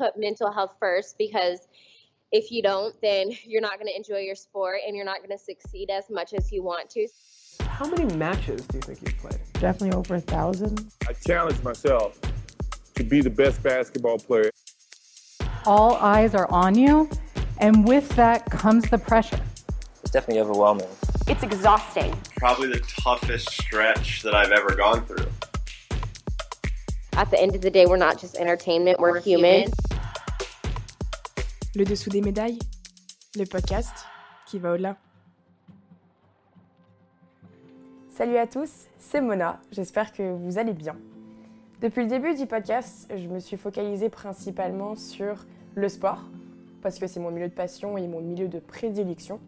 put mental health first because if you don't, then you're not going to enjoy your sport and you're not going to succeed as much as you want to. How many matches do you think you've played? Definitely over a thousand. I challenge myself to be the best basketball player. All eyes are on you, and with that comes the pressure. It's definitely overwhelming. It's exhausting. Probably the toughest stretch that I've ever gone through. At the end of the day, we're not just entertainment, we're, we're human. Le dessous des médailles, le podcast qui va au-delà. Salut à tous, c'est Mona, j'espère que vous allez bien. Depuis le début du podcast, je me suis focalisée principalement sur le sport, parce que c'est mon milieu de passion et mon milieu de prédilection.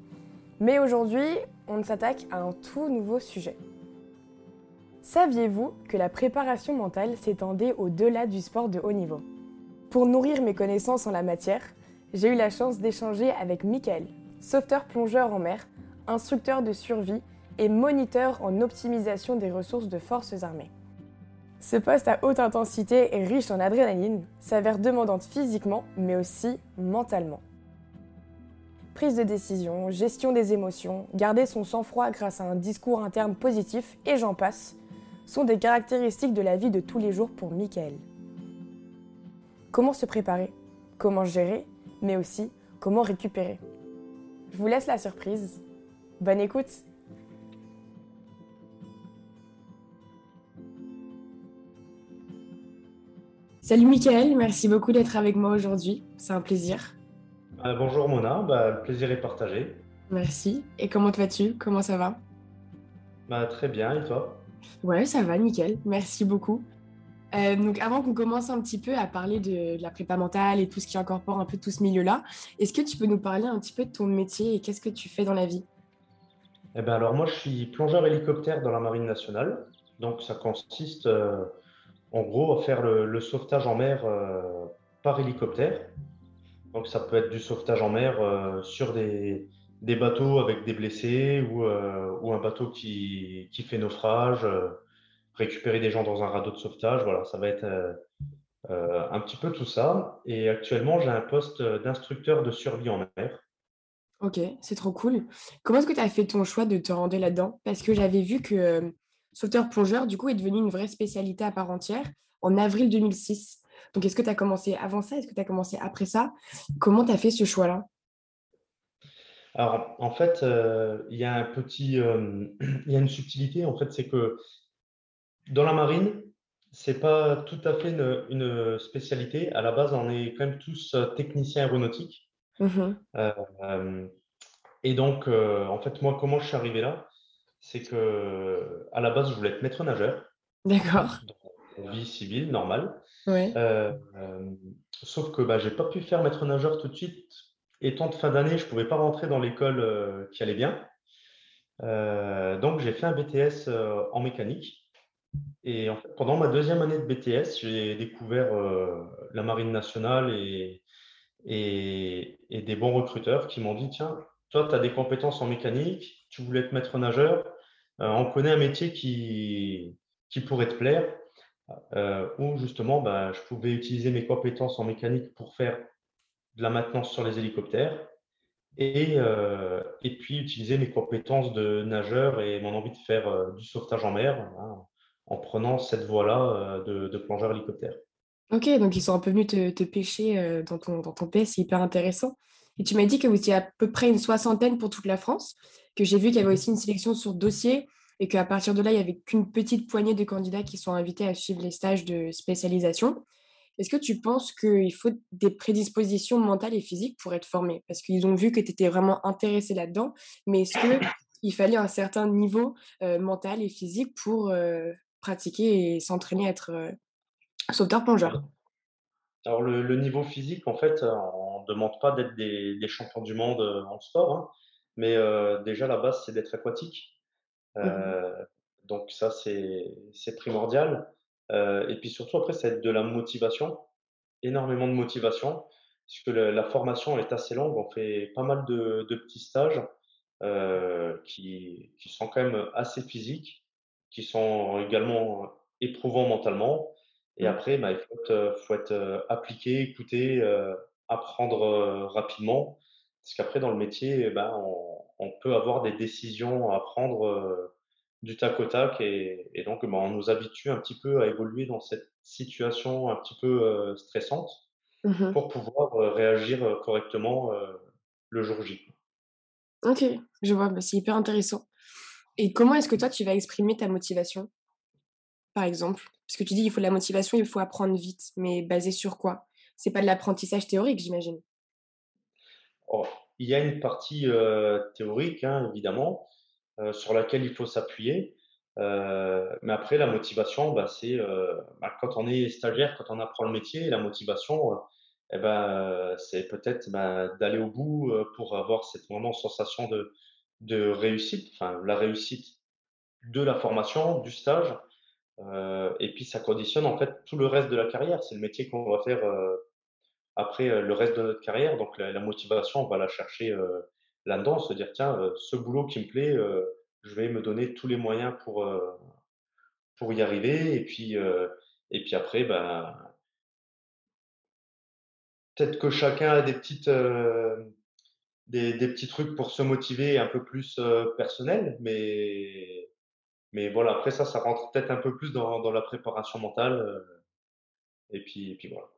Mais aujourd'hui, on s'attaque à un tout nouveau sujet. Saviez-vous que la préparation mentale s'étendait au-delà du sport de haut niveau? Pour nourrir mes connaissances en la matière, j'ai eu la chance d'échanger avec Michael, sauveteur plongeur en mer, instructeur de survie et moniteur en optimisation des ressources de forces armées. Ce poste à haute intensité et riche en adrénaline s'avère demandante physiquement mais aussi mentalement. Prise de décision, gestion des émotions, garder son sang-froid grâce à un discours interne positif et j'en passe, sont des caractéristiques de la vie de tous les jours pour Michael. Comment se préparer? Comment gérer? Mais aussi, comment récupérer Je vous laisse la surprise. Bonne écoute Salut Michael, merci beaucoup d'être avec moi aujourd'hui. C'est un plaisir. Euh, bonjour Mona, bah, le plaisir est partagé. Merci. Et comment vas-tu? Comment ça va? Bah, Très bien, et toi? Ouais, ça va, nickel. Merci beaucoup. Euh, donc, avant qu'on commence un petit peu à parler de, la prépa mentale et tout ce qui incorpore un peu tout ce milieu-là, est-ce que tu peux nous parler un petit peu de ton métier et qu'est-ce que tu fais dans la vie? Eh ben alors, moi, je suis plongeur hélicoptère dans la Marine nationale. Donc, ça consiste euh, en gros à faire le, sauvetage en mer euh, par hélicoptère. Donc, ça peut être du sauvetage en mer sur des, bateaux avec des blessés ou, un bateau qui fait naufrage récupérer des gens dans un radeau de sauvetage. Voilà, ça va être euh, euh, un petit peu tout ça. Et actuellement, j'ai un poste d'instructeur de survie en mer. Ok, c'est trop cool. Comment est-ce que tu as fait ton choix de te rendre là-dedans? Parce que j'avais vu que euh, sauveteur-plongeur, du coup, est devenu une vraie spécialité à part entière en avril 2006. Donc, est-ce que tu as commencé avant ça? Est-ce que tu as commencé après ça? Comment tu as fait ce choix-là? Alors, en fait, euh, il y a un petit, euh, il y a une subtilité. En fait, c'est que dans la marine, c'est pas tout à fait une, une, spécialité. À la base, on est quand même tous techniciens aéronautiques. Mmh euh, et donc, euh, en fait, moi, comment je suis arrivé là C'est que à la base, je voulais être maître nageur. D'accord. Vie civile, normale. Euh, sauf que bah, j'ai pas pu faire maître nageur tout de suite. Étant de fin d'année, je pouvais pas rentrer dans l'école qui allait bien. donc, j'ai fait un BTS en mécanique. Et pendant ma deuxième année de BTS, j'ai découvert euh, la Marine nationale et, des bons recruteurs qui m'ont dit Tiens, toi, tu as des compétences en mécanique, tu voulais être maître nageur, euh, on connaît un métier qui, pourrait te plaire, euh, où justement, bah, je pouvais utiliser mes compétences en mécanique pour faire de la maintenance sur les hélicoptères. Et, et puis utiliser mes compétences de nageur et mon envie de faire du sauvetage en mer, hein, en prenant cette voie-là euh, de, de, plongeur hélicoptère. Ok, donc ils sont un peu venus te, te pêcher euh, dans ton, dans ton pays, c'est hyper intéressant. Et tu m'as dit que vous étiez à peu près une soixantaine pour toute la France, que j'ai vu qu'il y avait aussi une sélection sur dossier et qu'à partir de là, il n'y avait qu'une petite poignée de candidats qui sont invités à suivre les stages de spécialisation. Est-ce que tu penses qu'il faut des prédispositions mentales et physiques pour être formé? Parce qu'ils ont vu que tu étais vraiment intéressé là-dedans, mais est-ce qu'il fallait un certain niveau euh, mental et physique pour euh, pratiquer et s'entraîner à être euh, sauveteur-plongeur Alors, le, le, niveau physique, en fait, on ne demande pas d'être des, des, champions du monde en sport, hein, mais euh, déjà, la base, c'est d'être aquatique. Euh, mmh. Donc, ça, c'est primordial. Euh, et puis surtout, après, c'est de la motivation, énormément de motivation, puisque le, la formation est assez longue. On fait pas mal de, de petits stages euh, qui, qui sont quand même assez physiques qui sont également éprouvants mentalement. Et Mmh. après, bah, il faut être, faut être appliqué, écouter, apprendre rapidement. Parce qu'après, dans le métier, bah, on, on peut avoir des décisions à prendre du tac au tac et, et donc bah, on nous habitue un petit peu à évoluer dans cette situation un petit peu stressante Mmh pour pouvoir réagir correctement le jour J. OK, je vois, bah, c'est hyper intéressant. Et comment est-ce que toi, tu vas exprimer ta motivation, par exemple? Parce que tu dis: «Il faut de la motivation, il faut apprendre vite», mais basé sur quoi? C'est pas de l'apprentissage théorique, j'imagine? Oh, il y a une partie, théorique, hein, évidemment, sur laquelle il faut s'appuyer. Mais après la motivation, bah, c'est, bah, quand on est stagiaire, quand on apprend le métier, la motivation, et ben, c'est peut-être, bah, d'aller au bout, pour avoir cette vraiment sensation de de réussite, enfin la réussite de la formation, du stage, heu et puis ça conditionne en fait tout le reste de la carrière. C'est le métier qu'on va faire, heu, après, heu, le reste de notre carrière. Donc la la motivation, on va la chercher, heu, là-dedans, se dire: «Tiens, heu, ce boulot qui me plaît, je vais me donner tous les moyens pour, pour y arriver» et puis, et puis après, ben peut-être que chacun a des petites, des des petits trucs pour se motiver un peu plus, heu, personnels, mais mais voilà, après ça, ça rentre peut-être un peu plus dans dans la préparation mentale, heu et puis et puis voilà.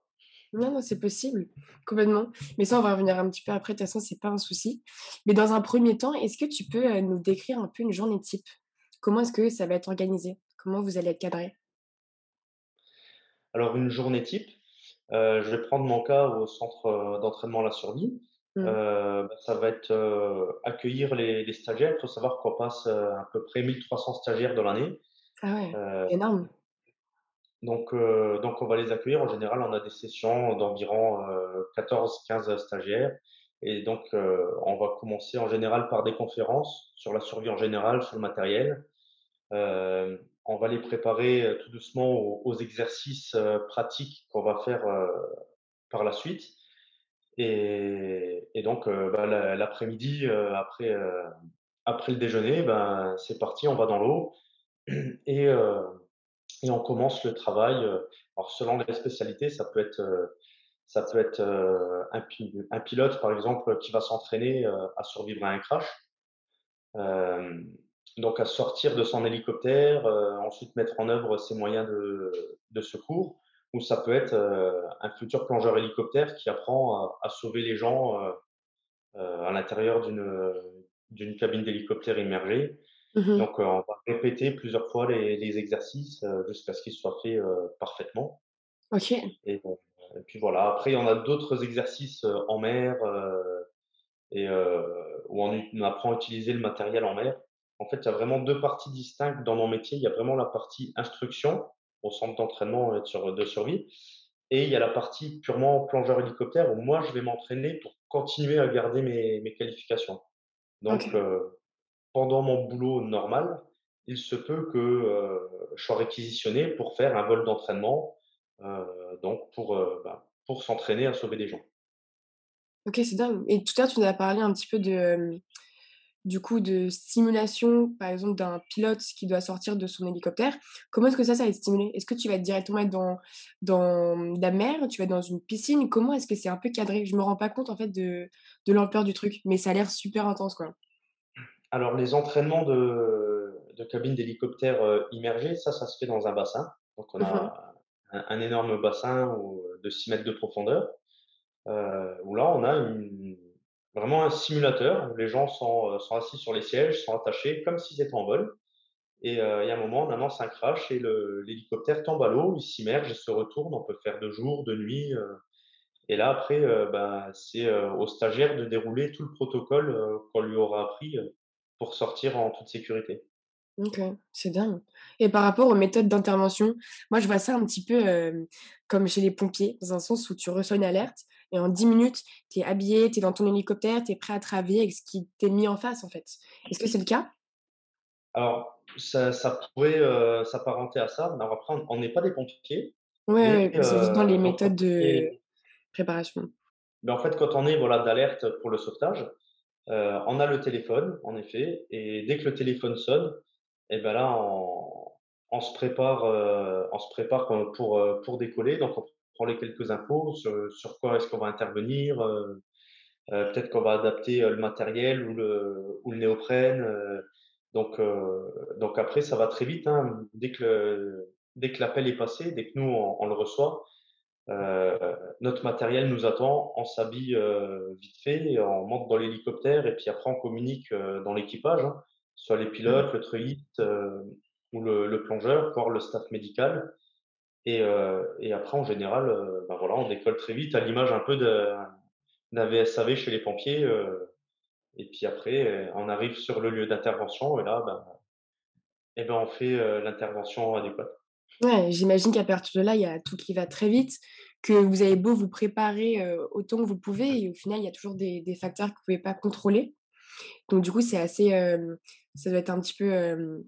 Non, non, c'est possible, complètement. Mais ça, on va revenir un petit peu après, de toute façon, c'est pas un souci. Mais dans un premier temps, est-ce que tu peux, heu, nous décrire un peu une journée type? Comment est-ce que ça va être organisé? Comment vous allez être cadrés? Alors une journée type, heu, je vais prendre mon cas au centre, d'entraînement La Survie. Mmh. Heu, bah, ça va être, heu, accueillir les les stagiaires. Il faut savoir qu'on passe, heu, à peu près 1 300 stagiaires dans l'année. Ah ouais, Heu, énorme. donc donc on va les accueillir. En général, on a des sessions d'environ, heu, 14-15 stagiaires et donc on va commencer en général par des conférences sur la survie en général, sur le matériel. On va les préparer, tout doucement aux aux exercices, pratiques qu'on va faire, par la suite et donc heu, bah, l'a l'après-midi, après, heu, après le déjeuner, ben, c'est parti, on va dans l'eau et on commence le travail, alors selon les spécialités, ça peut être, ça peut être, un pi un pilote, par exemple, qui va s'entraîner, à survivre à un crash. Donc à sortir de son hélicoptère, ensuite mettre en œuvre ses moyens de secours ou ça peut être, heu, un futur plongeur hélicoptère qui apprend à à sauver les gens, heu heu, à l'intérieur d'une, cabine d'hélicoptère immergée. Mmh mh. Donc, on va répéter plusieurs fois les les exercices, jusqu'à ce qu'ils soient faits, parfaitement OK. et puis voilà. Après, on a d'autres exercices, en mer, et où on apprend à utiliser le matériel en mer. En fait, il y a vraiment 2 parties distinctes dans mon métier. Il y a vraiment la partie instruction au centre d'entraînement et de sur de survie et il y a la partie purement plongeur hélicoptère où moi, je vais m'entraîner pour continuer à garder mes mes qualifications. Donc heu, pendant mon boulot normal, il se peut que, heu, je sois réquisitionné pour faire un vol d'entraînement, donc pour, bah, pour s'entraîner à sauver des gens. OK, c'est dingue et tout à l'heure, tu nous as parlé un petit peu de, du coup, de stimulation, par exemple, d'un pilote qui doit sortir de son hélicoptère. Comment est-ce que ça, ça va être stimulé? Est-ce que tu vas directement être dans dans la mer? Tu vas être dans une piscine? Comment est-ce que c'est un peu cadré? Je me rends pas compte, en fait, de de l'ampleur du truc, mais ça a l'air super intense, quoi. Alors les entraînements de de cabine d'hélicoptère, heu, immergée, ça, ça se fait dans un bassin. Donc on Mmh a un un énorme bassin où, de 6 mètres de profondeur, heu, où là, on a une vraiment un simulateur les gens sont, heu, sont assis sur les sièges, sont attachés comme s'ils étaient en vol et il y a un moment, on annonce un crash et l'hélicoptère tombe à l'eau, il s'immerge et se retourne. On peut faire de jour, de nuit, heu et là après, heu, ben, c'est, au stagiaire de dérouler tout le protocole, qu'on lui aura appris, pour sortir en toute sécurité. OK, c'est dingue et par rapport aux méthodes d'intervention, moi, je vois ça un petit peu, comme chez les pompiers, dans un sens où tu reçois une alerte et en 10 minutes, tu es habillé, tu es dans ton hélicoptère, tu es prêt à travailler avec ce qui t'est mis en face, en fait. Est-ce que c'est le cas? Alors, ça ça pourrait, heu, s'apparenter à ça, mais après on n'est pas des pompiers, ouais, mais c'est juste dans les quand méthodes de préparation. mais en fait, quand on est, voilà, d'alerte pour le sauvetage, heu, on a le téléphone, en effet et dès que le téléphone sonne et ben là, on on se prépare, euh, on se prépare pour, pour, euh, pour décoller. Donc, on prend les quelques infos sur, sur quoi est-ce qu'on va intervenir. euh, euh, peut-être qu'on va adapter euh, le matériel ou le, ou le néoprène. donc, donc après, ça va très vite. Hein. Dès que le- dès que l'appel est passé, dès que nous on, on le reçoit, notre matériel nous attend, on s'habille vite fait, on monte dans l'hélicoptère et puis après on communique dans l'équipage, hein, soit les pilotes, le truiste euh, ou le, le plongeur, voire le staff médical. Et, euh, et après, en général, ben voilà, on décolle très vite, à l'image un peu d'un VSAV chez les pompiers. euh, et puis après, on arrive sur le lieu d'intervention et là, ben, eh ben, on fait l'intervention adéquate. Ouais, j'imagine qu'à partir de là, il y a tout qui va très vite, que vous avez beau vous préparer autant que vous pouvez, et au final, il y a toujours des, des facteurs que vous ne pouvez pas contrôler. Donc, du coup, c'est assez. euh, ça doit être un petit peu euh,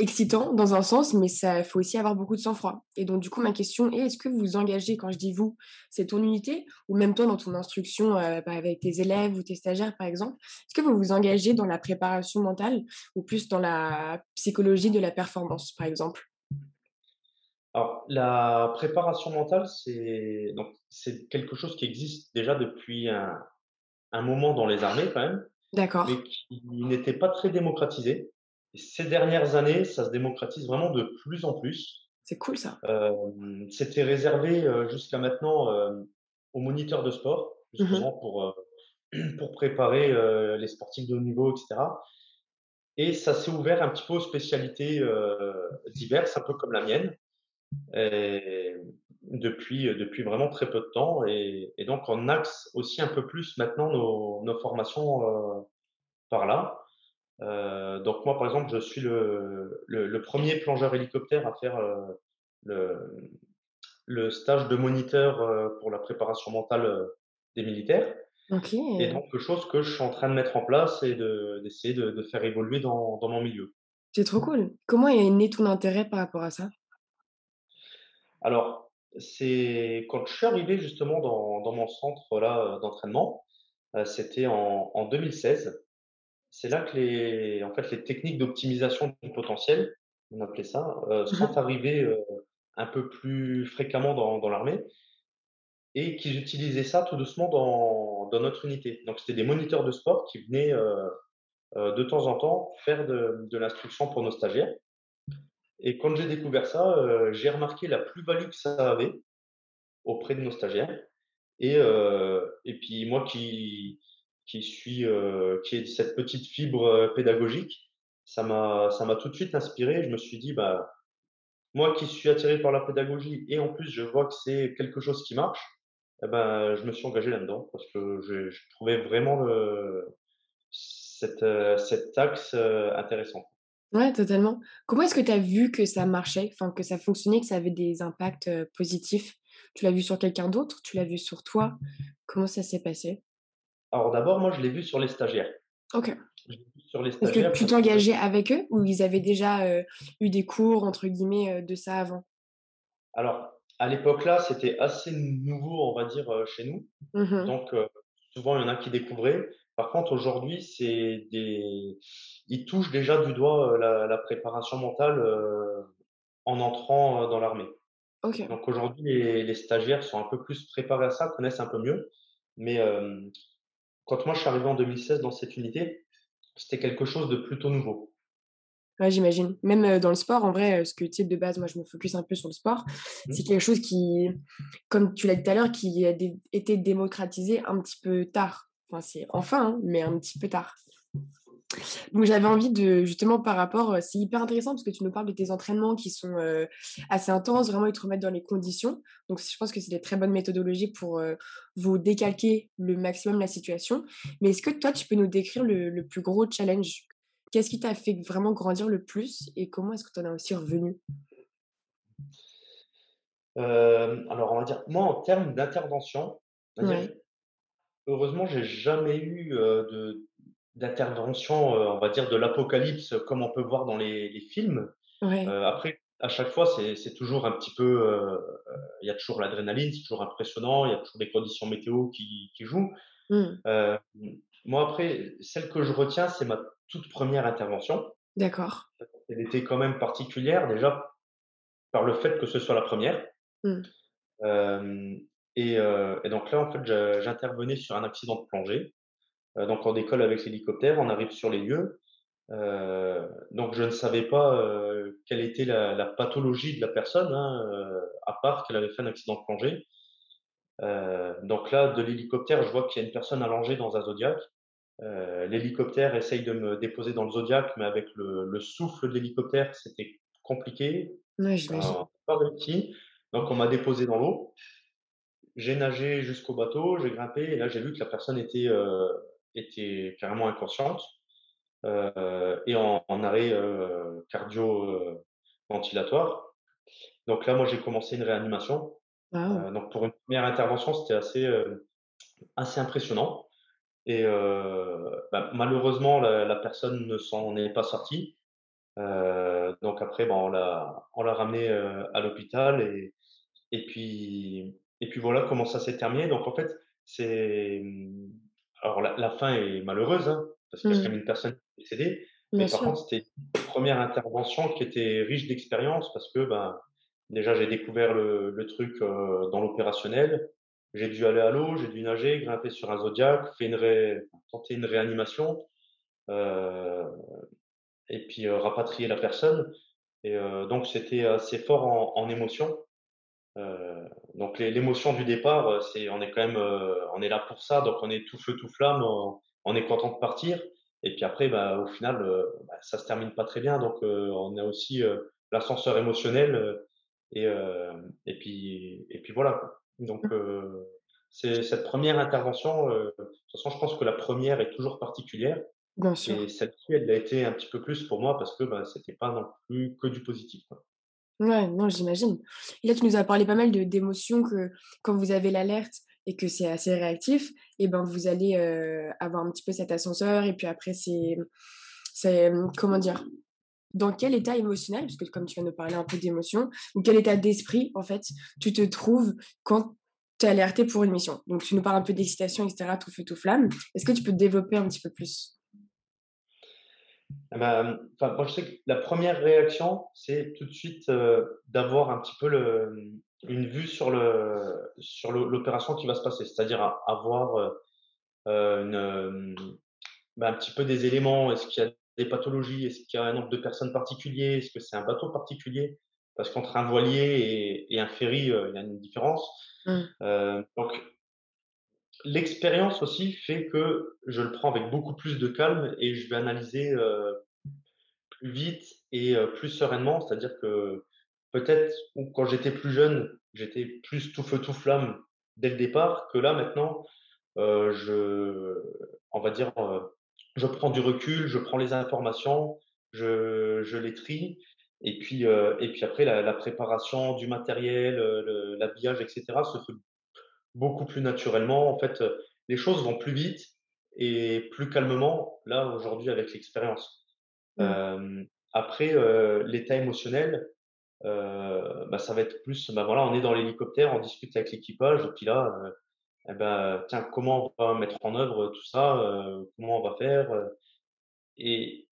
excitant dans un sens, mais ça faut aussi avoir beaucoup de sang-froid. Et donc, du coup, ma question est est-ce que vous vous engagez, quand je dis vous, c'est ton unité, ou même toi dans ton instruction euh, bah, avec tes élèves ou tes stagiaires, par exemple, est-ce que vous vous engagez dans la préparation mentale ou plus dans la psychologie de la performance, par exemple? Alors, la préparation mentale, c'est donc c'est quelque chose qui existe déjà depuis un, un moment dans les armées quand même, D'accord. mais qui n'était pas très démocratisé. Et ces dernières années, ça se démocratise vraiment de plus en plus. C'est cool ça. Euh, c'était réservé euh, jusqu'à maintenant euh, aux moniteurs de sport, justement pour, euh, pour préparer euh, les sportifs de haut niveau, etc. Et ça s'est ouvert un petit peu aux spécialités euh, diverses, un peu comme la mienne, et depuis, depuis vraiment très peu de temps. Et, et donc, on axe aussi un peu plus maintenant nos, nos formations euh, par là. Euh, donc moi, par exemple, je suis le, le, le premier plongeur hélicoptère à faire euh, le, le stage de moniteur euh, pour la préparation mentale des militaires. Et donc, quelque chose que je suis en train de mettre en place et de- d'essayer de, de faire évoluer dans, dans mon milieu. C'est trop cool. Comment est né ton intérêt par rapport à ça? Alors, c'est quand je suis arrivé justement dans, dans mon centre là d'entraînement, c'était en, en 2016. C'est là que les, en fait, les techniques d'optimisation du potentiel, on appelait ça, euh, sont arrivées euh, un peu plus fréquemment dans, dans l'armée et qu'ils utilisaient ça tout doucement dans, dans notre unité. Donc, c'était des moniteurs de sport qui venaient euh, de temps en temps faire de, de l'instruction pour nos stagiaires. Et quand j'ai découvert ça, j'ai remarqué la plus-value que ça avait auprès de nos stagiaires. Et, et puis moi qui, qui suis, euh, qui ai cette petite fibre euh, pédagogique, ça m'a, ça m'a tout de suite inspiré. Je me suis dit, bah, moi qui suis attiré par la pédagogie et en plus je vois que c'est quelque chose qui marche, eh ben, je me suis engagé là-dedans parce que je, je trouvais vraiment le, cette, euh, cet axe euh, intéressant. Ouais, totalement. Comment est-ce que tu as vu que ça marchait, enfin que ça fonctionnait, que ça avait des impacts positifs? Tu l'as vu sur quelqu'un d'autre? Tu l'as vu sur toi? Comment ça s'est passé? Alors d'abord, moi je l'ai vu sur les stagiaires. Ok. Sur les Est-ce que stagiaires tu t'engageais avec eux ou ils avaient déjà euh, eu des cours, entre guillemets, euh, de ça avant? Alors, à l'époque là, c'était assez nouveau, on va dire, euh, chez nous. Mhm. Donc, euh, souvent, il y en a qui découvraient. Par contre, aujourd'hui, c'est des... ils touchent déjà du doigt euh, la, la préparation mentale en entrant dans l'armée. Ok. Donc, aujourd'hui, les, les stagiaires sont un peu plus préparés à ça, connaissent un peu mieux. Mais euh, quand moi, je suis arrivé en 2016 dans cette unité, c'était quelque chose de plutôt nouveau. Ouais, j'imagine. Même euh, dans le sport, en vrai, euh, ce que tu sais, de base, moi, je me focus un peu sur le sport. C'est quelque chose qui, comme tu l'as dit tout à l'heure, qui a été démocratisé un petit peu tard. Enfin, c'est enfin, hein, mais un petit peu tard. Donc, j'avais envie de, justement, par rapport, euh, c'est hyper intéressant parce que tu nous parles de tes entraînements qui sont euh, assez intenses, vraiment, ils te remettent dans les conditions. Donc, je pense que c'est des très bonnes méthodologies pour euh, vous décalquer le maximum la situation. Mais est-ce que toi, tu peux nous décrire le, le plus gros challenge? Qu'est-ce qui t'a fait vraiment grandir le plus et comment est-ce que tu en as aussi revenu? Euh, alors, on va dire, moi, en termes d'intervention, Ouais. heureusement, j'ai jamais eu de d'intervention, euh, on va dire, de l'apocalypse comme on peut voir dans les, les films. Ouais. Euh, après, à chaque fois, c'est toujours un petit peu, euh, euh, il y a toujours l'adrénaline, c'est toujours impressionnant, il y a toujours des conditions météo qui, qui jouent. Hmm. Euh, moi, après, celle que je retiens, c'est ma toute première intervention. D'accord. Elle était quand même particulière, déjà par le fait que ce soit la première. Hem et et donc là, en fait, j'intervenais sur un accident de plongée. Heu, donc on décolle avec l'hélicoptère, on arrive sur les lieux. Heu, donc je ne savais pas, heu, quelle était la la pathologie de la personne, hein, à part qu'elle avait fait un accident de plongée. Donc là, de l'hélicoptère, je vois qu'il y a une personne allongée dans un zodiac. L'hélicoptère essaye de me déposer dans le zodiac, mais avec le le souffle de l'hélicoptère, c'était compliqué. J'imagine. pas réussi. Donc on m'a déposé dans l'eau. J'ai nagé jusqu'au bateau, j'ai grimpé et là, j'ai vu que la personne était, était carrément inconsciente, heu et en en arrêt, heu, cardio, heu, ventilatoire. Donc là, moi, j'ai commencé une réanimation. Heu, donc pour une première intervention, c'était assez, assez impressionnant et bah, malheureusement, la la personne ne s'en est pas sortie. Donc après, bah, on l'a on l'a ramené, heu, à l'hôpital et et puis et puis voilà comment ça s'est terminé. Donc en fait, c'est, alors la la fin est malheureuse, hein, parce qu'il y a quand Mmh. même une personne qui est décédée, Bien mais par sûr. contre, c'était une première intervention qui était riche d'expérience parce que, ben, déjà j'ai découvert le le truc, heu, dans l'opérationnel. J'ai dû aller à l'eau, j'ai dû nager, grimper sur un zodiac, fait une ré tenter une réanimation, heu et puis, heu, rapatrier la personne et heu, donc c'était assez fort en en émotion. Donc l'é l'émotion du départ, heu, c'est on est quand même, heu, on est là pour ça, donc on est tout feu tout flamme, on on est content de partir et puis après, bah, au final, heu, bah, ça se termine pas très bien donc on a aussi, l'ascenseur émotionnel, et et puis et puis voilà, quoi. Donc c'est cette première intervention, de toute façon, je pense que la première est toujours particulière Bien et sûr. celle-ci, elle l'a été un petit peu plus pour moi parce que, bah, c'était pas non plus que du positif, quoi. Ouais, non, j'imagine. Et là, tu nous as parlé pas mal d'émotions que quand vous avez l'alerte et que c'est assez réactif et ben, vous allez, heu, avoir un petit peu cet ascenseur et puis après c'est c'est, comment dire? Dans quel état émotionnel, parce que comme tu viens de parler un peu d'émotion, ou quel état d'esprit, en fait, tu te trouves quand tu es alerté pour une mission? Donc tu nous parles un peu d'excitation et cetera, tout feu, tout flamme. Est-ce que tu peux développer un petit peu plus? Mmh, enfin, moi, je sais que la première réaction, c'est tout de suite, heu, d'avoir un petit peu le, une vue sur le sur l'o l'opération qui va se passer. C'est-à-dire avoir, une, hem, bah, un petit peu des éléments. Est-ce qu'il y a des pathologies? Est-ce qu'il y a un nombre de personnes particulier? Est-ce que c'est un bateau particulier? Parce qu'entre un voilier et et un ferry, il y a une différence. Mmh. Donc l'expérience aussi fait que je le prends avec beaucoup plus de calme et je vais analyser, heu plus vite et heu, plus sereinement. C'est-à-dire que peut-être quand j'étais plus jeune, j'étais plus tout feu tout flamme dès le départ, que là maintenant, heu, je on va dire, heu, je prends du recul, je prends les informations, je je les trie et puis, heu et puis après la la préparation du matériel, le l'habillage et cetera se fait beaucoup plus naturellement. En fait, heu, les choses vont plus vite et plus calmement, là, aujourd'hui, avec l'expérience. Mmh. Après, heu, l'état émotionnel, heu, bah, ça va être plus, bah, voilà, on est dans l'hélicoptère, on discute avec l'équipage et puis là, et bah, tiens, comment on va mettre en œuvre tout ça? Comment on va faire? Et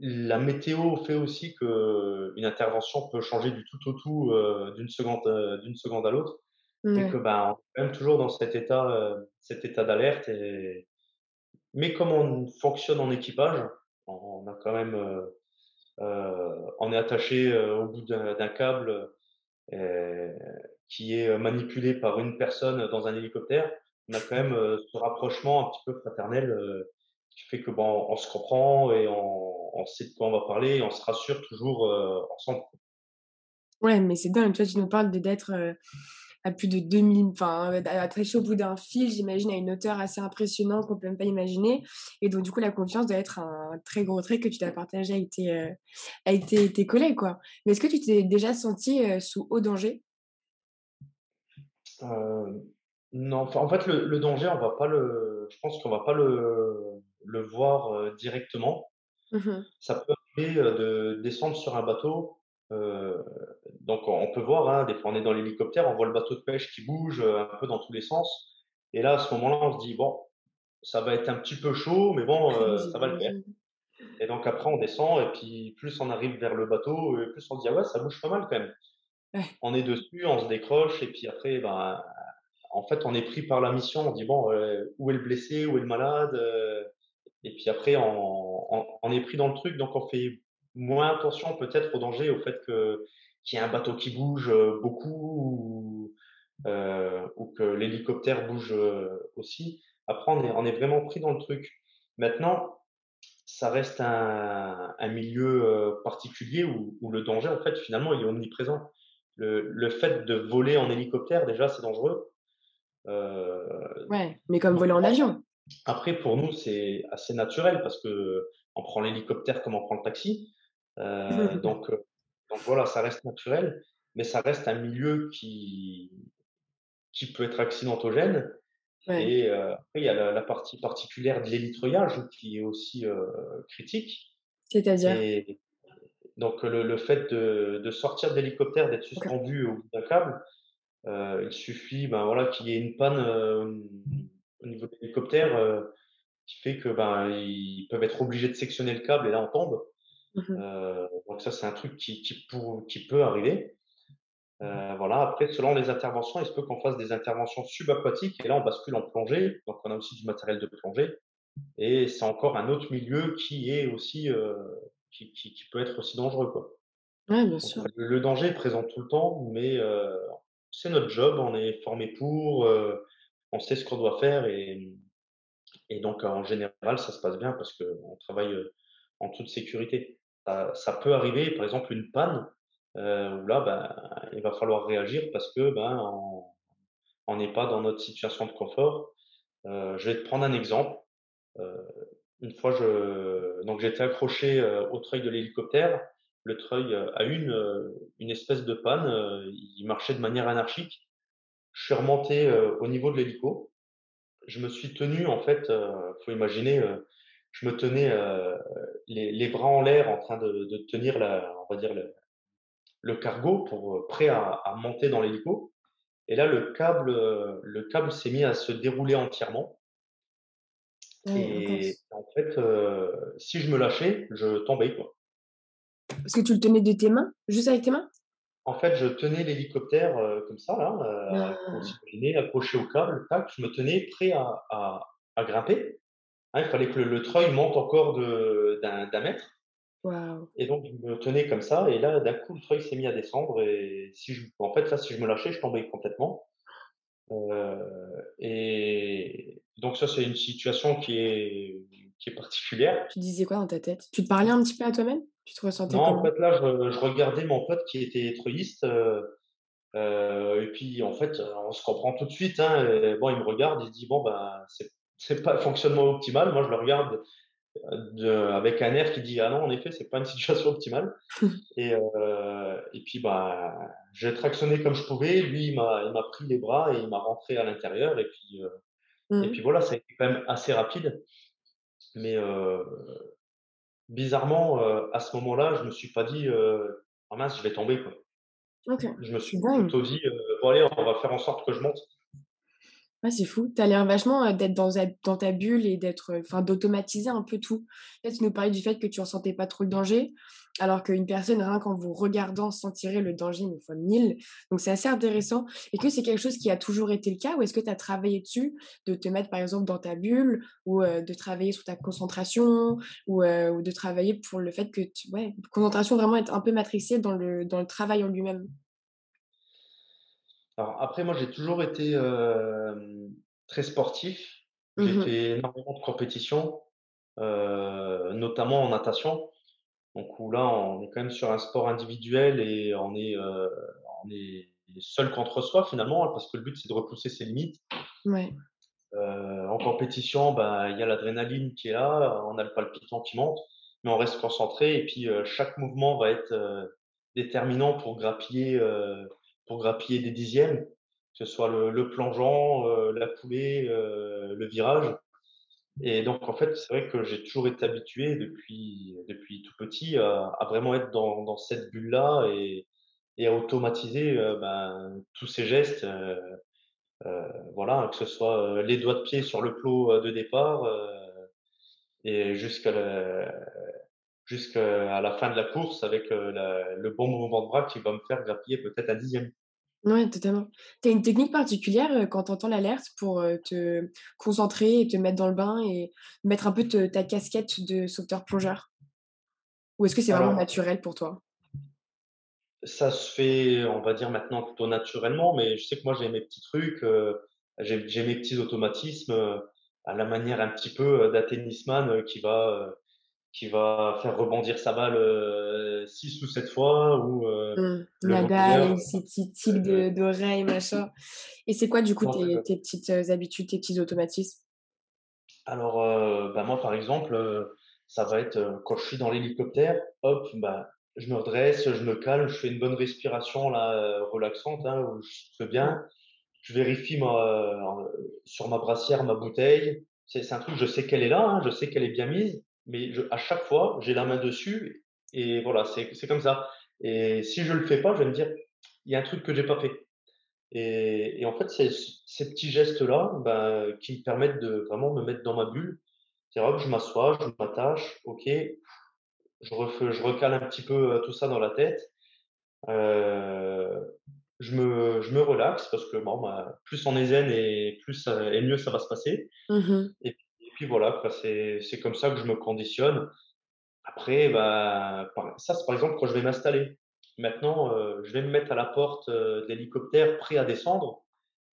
la météo fait aussi qu'une intervention peut changer du tout au tout, seconde, d'une seconde à l'autre. Fait que, ben, on est quand même toujours dans cet état, cet état d'alerte et mais comme on fonctionne en équipage, on a quand même, heu heu, on est attaché, au bout d'un câble, qui est, manipulé par une personne dans un hélicoptère. On a quand même, ce rapprochement un petit peu fraternel, qui fait que, bon, on se comprend et on on sait de quoi on va parler et on se rassure toujours, ensemble. Ouais, mais c'est dingue, tu vois, tu nous parles d'être, à plus de 2000 enfin, attaché au bout d'un fil, j'imagine à une hauteur assez impressionnante qu'on peut même pas imaginer et donc du coup, la confiance doit être un très gros trait que tu dois partager avec tes, heu, avec tes tes collègues, quoi. Mais est-ce que tu t'es déjà senti, heu, sous haut danger? Heu, non, en fait, le le danger, on va pas le je pense qu'on va pas le le voir, heu, directement. Mmh mh. Ça peut arriver, de descendre sur un bateau, heu, donc on peut voir, hein, des fois on est dans l'hélicoptère, on voit le bateau de pêche qui bouge, heu, un peu dans tous les sens et là, à ce moment-là, on se dit: «Bon, ça va être un petit peu chaud, mais bon, heu, ça va le faire». Et donc après, on descend, et puis plus on arrive vers le bateau, et plus on se dit, ah ouais, ça bouge pas mal quand même. Ouais. On est dessus, on se décroche, et puis après, ben, en fait, on est pris par la mission. On dit, bon, euh, où est le blessé, où est le malade? Euh, Et puis après, on, on, on, est pris dans le truc, donc on fait moins attention peut-être au danger, au fait que qu'il y ait un bateau qui bouge euh, beaucoup ou, euh, ou que l'hélicoptère bouge aussi. Après, on est, on est vraiment pris dans le truc. Maintenant, ça reste un, un milieu euh, particulier où, où, le danger, en fait, finalement, il est omniprésent. Le, le fait de voler en hélicoptère, déjà, c'est dangereux. Euh, ouais, mais comme voler en avion. Après, pour nous, c'est assez naturel parce que on prend l'hélicoptère comme on prend le taxi. Euh, donc, donc voilà, ça reste naturel, mais ça reste un milieu qui, qui peut être accidentogène. Ouais. Et euh, après, il y a la, la partie particulière de l'élitreuillage qui est aussi euh, critique. C'est-à-dire? Donc, le, le, fait de, de sortir d'hélicoptère, d'être suspendu okay. au bout d'un câble, euh, il suffit ben, voilà, qu'il y ait une panne euh, au niveau de l'hélicoptère qui fait que ben, ils peuvent être obligés de sectionner le câble et là, on tombe. Mmh donc, ça, c'est un truc qui, qui, pour, qui peut arriver. Euh, voilà. Après, selon les interventions, il se peut qu'on fasse des interventions subaquatiques et là, on bascule en plongée. Donc, on a aussi du matériel de plongée. Et c'est encore un autre milieu qui est aussi, euh, qui, qui, qui, peut être aussi dangereux, quoi. Ouais, bien sûr. Le, danger est présent tout le temps, mais euh, c'est notre job. On est formé pour, euh, on sait ce qu'on doit faire et, et donc, en général, ça se passe bien parce qu'on travaille en toute sécurité. Ça, ça peut arriver, par exemple, une panne euh, où là, ben, il va falloir réagir parce que ben, on n'est pas dans notre situation de confort. Euh, je vais te prendre un exemple. Euh, une fois, je donc j'étais accroché au treuil de l'hélicoptère. Le treuil a une une espèce de panne. il marchait de manière anarchique. Je suis remonté au niveau de l'hélico. Je me suis tenu en fait. faut imaginer je me tenais euh, les, les, bras en l'air en train de, de, tenir la, on va dire le, le cargo pour prêt à, à monter dans l'hélico. Et là, le câble, le câble s'est mis à se dérouler entièrement. Ouais, et en fait, euh, si je me lâchais, je tombais quoi. Parce que tu le tenais de tes mains, juste avec tes mains? En fait, je tenais l'hélicoptère euh, comme ça, là, euh, ah. accroché au câble, tac, je me tenais prêt à, à, à grimper. Hein, il fallait que le, le treuil monte encore d'un mètre. Wow. Et donc, je me tenais comme ça, et là, d'un coup, le treuil s'est mis à descendre, et si je, en fait, là, si je me lâchais, je tombais complètement. Euh, et donc, ça, c'est une situation qui est, qui est particulière. Tu disais quoi dans ta tête? Tu te parlais un petit peu à toi-même? Tu te ressentais Non, en fait, là, je, je, regardais mon pote qui était treuilliste, euh, euh, et puis, en fait, on se comprend tout de suite. Hein, bon, il me regarde, il dit, bon, ben, c'est pas le fonctionnement optimal. Moi, je le regarde de, avec un air qui dit ah non en effet c'est pas une situation optimale. Et euh, et puis bah j'ai tractionné comme je pouvais. Lui il m'a il m'a pris les bras et il m'a rentré à l'intérieur. Et puis euh, mmh. et puis voilà ça a été quand même assez rapide. Mais euh, bizarrement à ce moment-là je me suis pas dit ah mince je vais tomber quoi. Okay. je me suis plutôt dit bon allez on va faire en sorte que je monte ah, c'est fou. Tu as l'air vachement d'être dans, ta bulle et d'être, d'automatiser un peu tout. Là, tu nous parlais du fait que tu ressentais pas trop le danger, alors qu'une personne, rien qu'en vous regardant, sentirait le danger une fois mille. Donc, c'est assez intéressant. Et que c'est quelque chose qui a toujours été le cas, ou est-ce que tu as travaillé dessus, de te mettre, par exemple, dans ta bulle, ou de travailler sur ta concentration, ou, de travailler pour le fait que, tu, ouais, concentration vraiment être un peu matricielle dans le, dans le travail en lui-même? Alors après, moi, j'ai toujours été euh, très sportif. J'ai mmh fait énormément de compétitions, euh, notamment en natation. Donc où là, on est quand même sur un sport individuel et on est, euh, on est seul contre soi finalement, hein, parce que le but c'est de repousser ses limites. Ouais. en compétition, ben, il y a l'adrénaline qui est là, on a le palpitant qui monte, mais on reste concentré et puis chaque mouvement va être déterminant pour grappiller pour grappiller des dixièmes, que ce soit le, le plongeon, euh, la coulée, euh, le virage. Et donc, en fait, c'est vrai que j'ai toujours été habitué depuis, depuis tout petit à, à vraiment être dans, dans cette bulle-là et, et, à automatiser euh, ben, tous ces gestes. Euh, euh, voilà, que ce soit les doigts de pied sur le plot de départ, et jusqu'à la, jusqu'à la fin de la course avec la- le bon mouvement de bras qui va me faire grappiller peut-être un dixième. Ouais, totalement. Tu as une technique particulière euh, quand tu entends l'alerte pour euh, te concentrer et te mettre dans le bain et mettre un peu te- ta casquette de sauveteur-plongeur? Ou est-ce que c'est vraiment Alors, naturel pour toi? ça se fait, on va dire maintenant plutôt naturellement, mais je sais que moi j'ai mes petits trucs, euh, j'ai mes petits automatismes euh, à la manière un petit peu euh, d'un tennisman euh, qui va, euh, qui va faire rebondir sa balle euh, six ou sept fois ou euh, Mmh. le Nadal voleur. avec ses petits tics de d'oreilles, machin. Et c'est quoi du coup tes petites, heu, habitudes, tes petits automatismes? Alors, euh, bah, moi, par exemple, euh, ça va être euh, quand je suis dans l'hélicoptère, hop, bah, je me redresse, je me calme, je fais une bonne respiration là, euh, relaxante, hein, où je souffle bien. Je vérifie ma, euh, sur ma brassière ma bouteille. C'est c'est un truc, je sais qu'elle est là, hein, je sais qu'elle est bien mise, mais je, à chaque fois, j'ai la main dessus et voilà, c'est comme ça. Et si je le fais pas, je vais me dire, il y a un truc que j'ai pas fait. Et, et en fait, c'est ces petits gestes-là ben, qui me permettent de vraiment me mettre dans ma bulle. C'est que je m'assois, je m'attache, ok, je, refais, je recale un petit peu euh, tout ça dans la tête. Euh, je me, je me relaxe parce que bon, ben, plus on est zen et, plus, ça- et mieux ça va se passer. Mmh et puis voilà, c'est, comme ça que je me conditionne. Après, bah, ça, c'est par exemple quand je vais m'installer. Maintenant, euh, je vais me mettre à la porte euh, de l'hélicoptère prêt à descendre.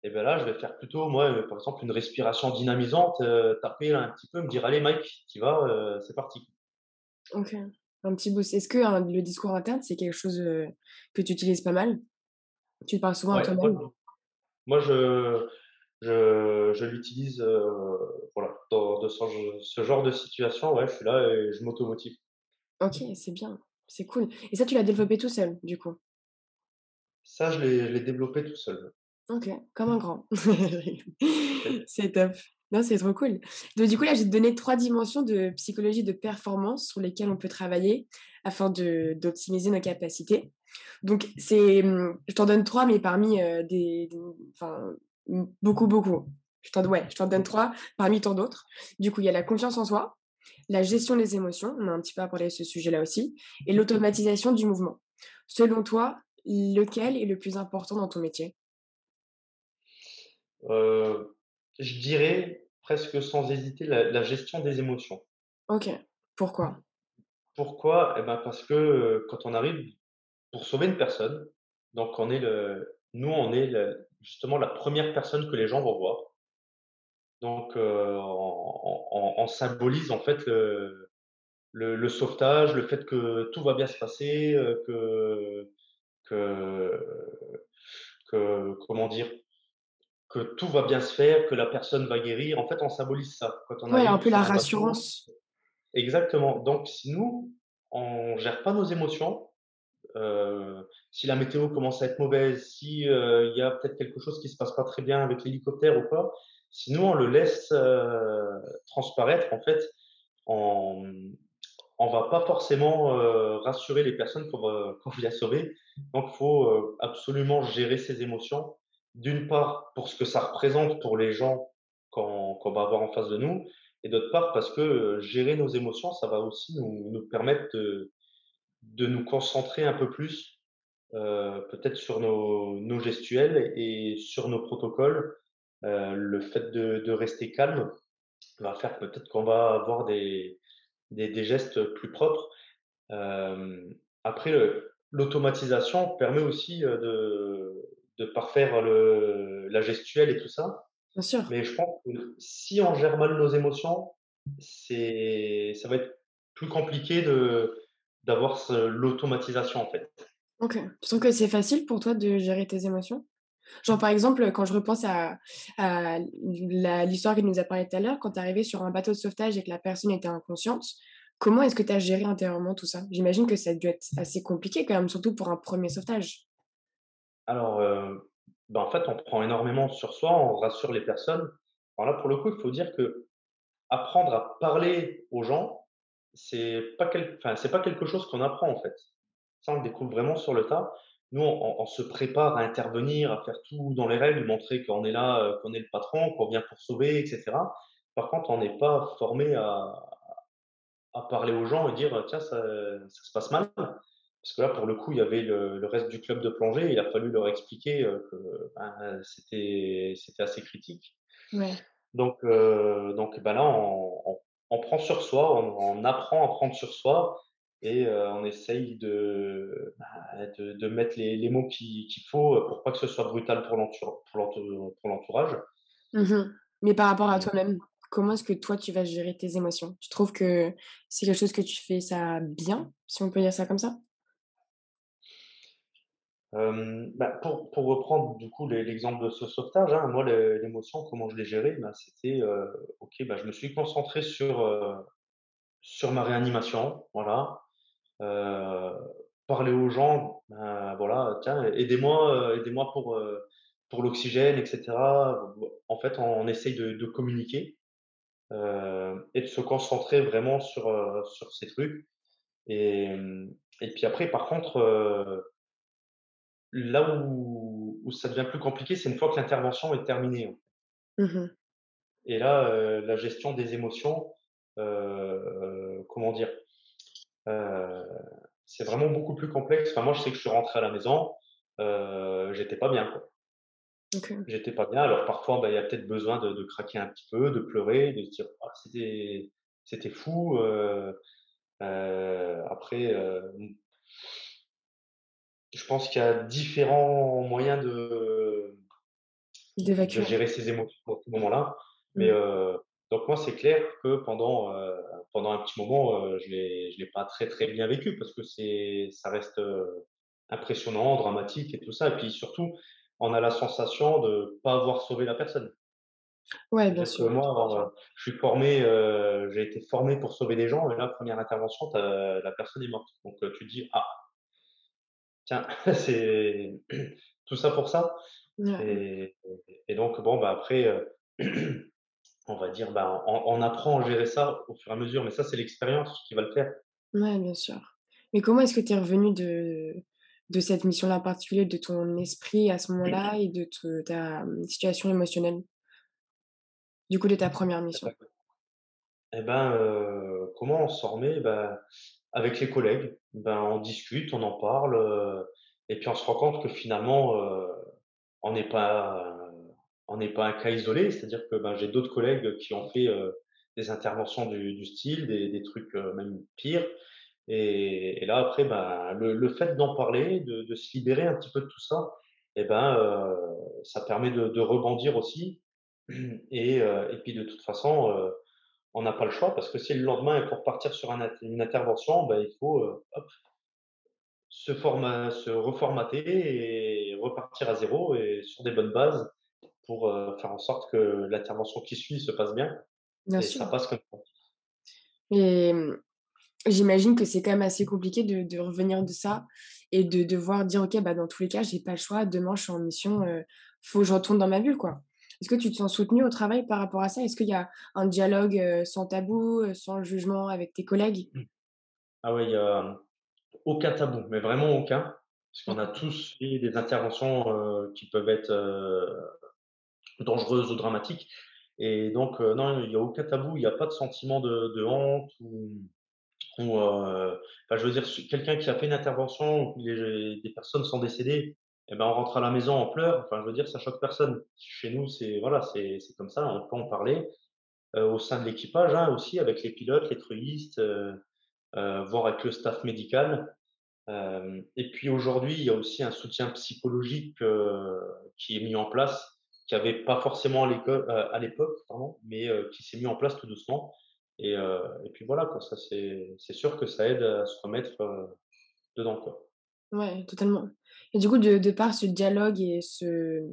Et bien là, je vais faire plutôt, moi, euh, par exemple, une respiration dynamisante, euh, taper là, un petit peu, me dire, allez, Mike, tu vas, c'est parti. OK. Un petit boost. Est-ce que, hein, le discours interne, c'est quelque chose, que tu utilises pas mal? Tu parles souvent à Ouais, toi-même? moi, je, je, je l'utilise euh, voilà, dans, dans ce, ce genre de situation. Ouais, je suis là et je m'automotive. OK, c'est bien, c'est cool. Et ça, tu l'as développé tout seul, du coup? Ça, je l'ai, développé tout seul. OK, comme un grand. C'est top. Non, c'est trop cool. Donc du coup, là, j'ai donné 3 dimensions de psychologie de performance sur lesquelles on peut travailler afin d'optimiser nos capacités. Donc c'est, mmh, je t'en donne 3, mais parmi, heu, des des enfin, beaucoup, beaucoup. Je t'en ouais, donne 3 parmi tant d'autres. Du coup, il y a la confiance en soi, la gestion des émotions, on a un petit peu abordé ce sujet-là aussi, et l'automatisation du mouvement. Selon toi, lequel est le plus important dans ton métier? Euh, je dirais presque sans hésiter la, la gestion des émotions. OK. Pourquoi? Pourquoi? Eh ben parce que euh, quand on arrive pour sauver une personne, donc on est le, nous on est le- justement la première personne que les gens vont voir. Donc euh, on, on- on symbolise en fait le, le, le sauvetage, le fait que tout va bien se passer, euh, que, que, que comment dire, que tout va bien se faire, que la personne va guérir. En fait, on symbolise ça quand on Ouais, un peu la rassurance. Exactement. Donc, si nous, on gère pas nos émotions, euh, si la météo commence à être mauvaise, si euh, il y a peut-être quelque chose qui se passe pas très bien avec l'hélicoptère ou quoi, si nous on le laisse euh, transparaître, en fait, on on va pas forcément euh, rassurer les personnes qu'on va- qu'on vient sauver. Donc, faut absolument gérer ses émotions. D'une part, pour ce que ça représente pour les gens qu'on qu'on va avoir en face de nous, et d'autre part, parce que gérer nos émotions, ça va aussi nous, nous permettre de, de nous concentrer un peu plus, euh, peut-être sur nos, nos gestuels et sur nos protocoles. Euh, le fait de, de rester calme va faire peut-être qu'on va avoir des, des, des gestes plus propres. Euh, après, l'automatisation permet aussi euh, de, de parfaire le, la gestuelle et tout ça. Bien sûr. Mais je pense que si on gère mal nos émotions, c'est, ça va être plus compliqué de, d'avoir l'automatisation en fait. OK. Tu trouves que c'est facile pour toi de gérer tes émotions? Genre, par exemple, quand je repense à l'histoire qu'il nous a parlé tout à l'heure, quand tu es arrivé sur un bateau de sauvetage et que la personne était inconsciente, comment est-ce que tu as géré intérieurement tout ça? J'imagine que ça a dû être assez compliqué quand même, surtout pour un premier sauvetage? Alors, euh, ben, en fait, on prend énormément sur soi, on rassure les personnes. Alors là, pour le coup, il faut dire que apprendre à parler aux gens, c'est pas quel... enfin, c'est pas quelque chose qu'on apprend en fait. Ça, on le découvre vraiment sur le tas. Nous, on, on se prépare à intervenir, à faire tout dans les règles, montrer qu'on est là, euh, qu'on est le patron, qu'on vient pour sauver, etc. Par contre, on n'est pas formé à, à parler aux gens et dire tiens, ça, ça se passe mal. Parce que là, pour le coup, il y avait le, le reste du club de plongée. Et il a fallu leur expliquer euh, que ben, c'était c'était assez critique. Ouais. Donc, euh, donc ben là, on, on, on prend sur soi, on, on, apprend à prendre sur soi et euh, on essaye de, ben, de, de, mettre les, les mots qu'il faut pour pas que ce soit brutal pour l'entourage. Mmh Mais par rapport à toi-même, comment est-ce que toi, tu vas gérer tes émotions? Tu trouves que c'est quelque chose que tu fais ça bien, si on peut dire ça comme ça? Euh, bah, pour, reprendre du coup l'exemple de ce sauvetage, hein, moi l'émotion, comment je l'ai gérée, bah, c'était euh, ok, bah, je me suis concentré sur euh, sur ma réanimation, voilà, parler aux gens, voilà, tiens, aidez-moi, aidez-moi pour pour l'oxygène, etc. En fait, on, essaye de, de communiquer et de se concentrer vraiment sur sur ces trucs. Et et puis après, par contre Là où, où, ça devient plus compliqué, c'est une fois que l'intervention est terminée. Mmh Et là, euh, la gestion des émotions, euh, comment dire, euh, c'est vraiment beaucoup plus complexe. Enfin, moi, je sais que je suis rentré à la maison, euh, j'étais pas bien. Quoi. Okay. J'étais pas bien. Alors parfois, bah, il y a peut-être besoin de, de, craquer un petit peu, de pleurer, de se dire ah, c'était c'était fou. Euh, euh, après, je pense qu'il y a différents moyens de, de gérer ses émotions à ce moment-là. Mais mmh. euh, donc moi, c'est clair que pendant, euh, pendant un petit moment, euh, je ne l'ai pas très très bien vécu parce que c'est ça reste impressionnant, dramatique et tout ça. Et puis surtout, on a la sensation de ne pas avoir sauvé la personne. Ouais, bien sûr. moi, alors, je suis formé, j'ai été formé pour sauver des gens, et là, première intervention, la personne est morte. Donc tu dis, ah, tiens, c'est tout ça pour ça. Ouais. Et, et, donc, bon, bah, après, euh, on va dire, bah, on, on, apprend à gérer ça au fur et à mesure, mais ça, c'est l'expérience qui va le faire. Oui, bien sûr. Mais comment est-ce que tu es revenu de, de cette mission-là en particulier, de ton esprit à ce moment-là et de te, ta situation émotionnelle? Du coup, de ta première mission Eh ben, euh, comment on s'en remet? Ben, avec les collègues, ben, on discute, on en parle, euh, et puis on se rend compte que finalement, euh, on n'est pas, on n'est pas un cas isolé. C'est-à-dire que ben, j'ai d'autres collègues qui ont fait euh, des interventions du, du style, des, des trucs euh, même pires. Et, et, là, après, ben, le, le fait d'en parler, de, de, se libérer un petit peu de tout ça, et ben, euh, ça permet de, de, rebondir aussi. Et, et puis, de toute façon, on n'a pas le choix parce que si le lendemain il faut repartir sur un, une intervention, ben, il faut euh, hop, se, forma, se reformater et repartir à zéro et sur des bonnes bases pour euh, faire en sorte que l'intervention qui suit se passe bien. bien et sûr. ça passe comme ça. Et j'imagine que c'est quand même assez compliqué de, de, revenir de ça et de devoir dire ok bah dans tous les cas j'ai pas le choix demain je suis en mission euh, faut que je retourne dans ma bulle quoi est-ce que tu te sens soutenu au travail par rapport à ça? Est-ce qu'il y a un dialogue sans tabou, sans jugement avec tes collègues? Mmh. Ah oui, il n'y a aucun tabou, mais vraiment aucun. Parce qu'on a tous fait des interventions euh, qui peuvent être euh, dangereuses ou dramatiques. Et donc, euh, non, il n'y a aucun tabou, il n'y a pas de sentiment de, de honte ou, ou enfin, je veux dire, quelqu'un qui a fait une intervention où les, des personnes sont décédées, eh ben, on rentre à la maison en pleurs. Enfin, je veux dire, ça choque personne. Chez nous, c'est voilà, c'est comme ça. On peut en parler euh, au sein de l'équipage hein, aussi, avec les pilotes, les truistes, euh, euh, voire avec le staff médical. Euh, et puis aujourd'hui, il y a aussi un soutien psychologique euh, qui est mis en place, qui avait pas forcément à l'époque, mais qui s'est mis en place tout doucement. Et, et puis voilà, quoi, ça c'est sûr que ça aide à se remettre dedans, quoi. Ouais, totalement. Et du coup, de, de par ce dialogue et ce,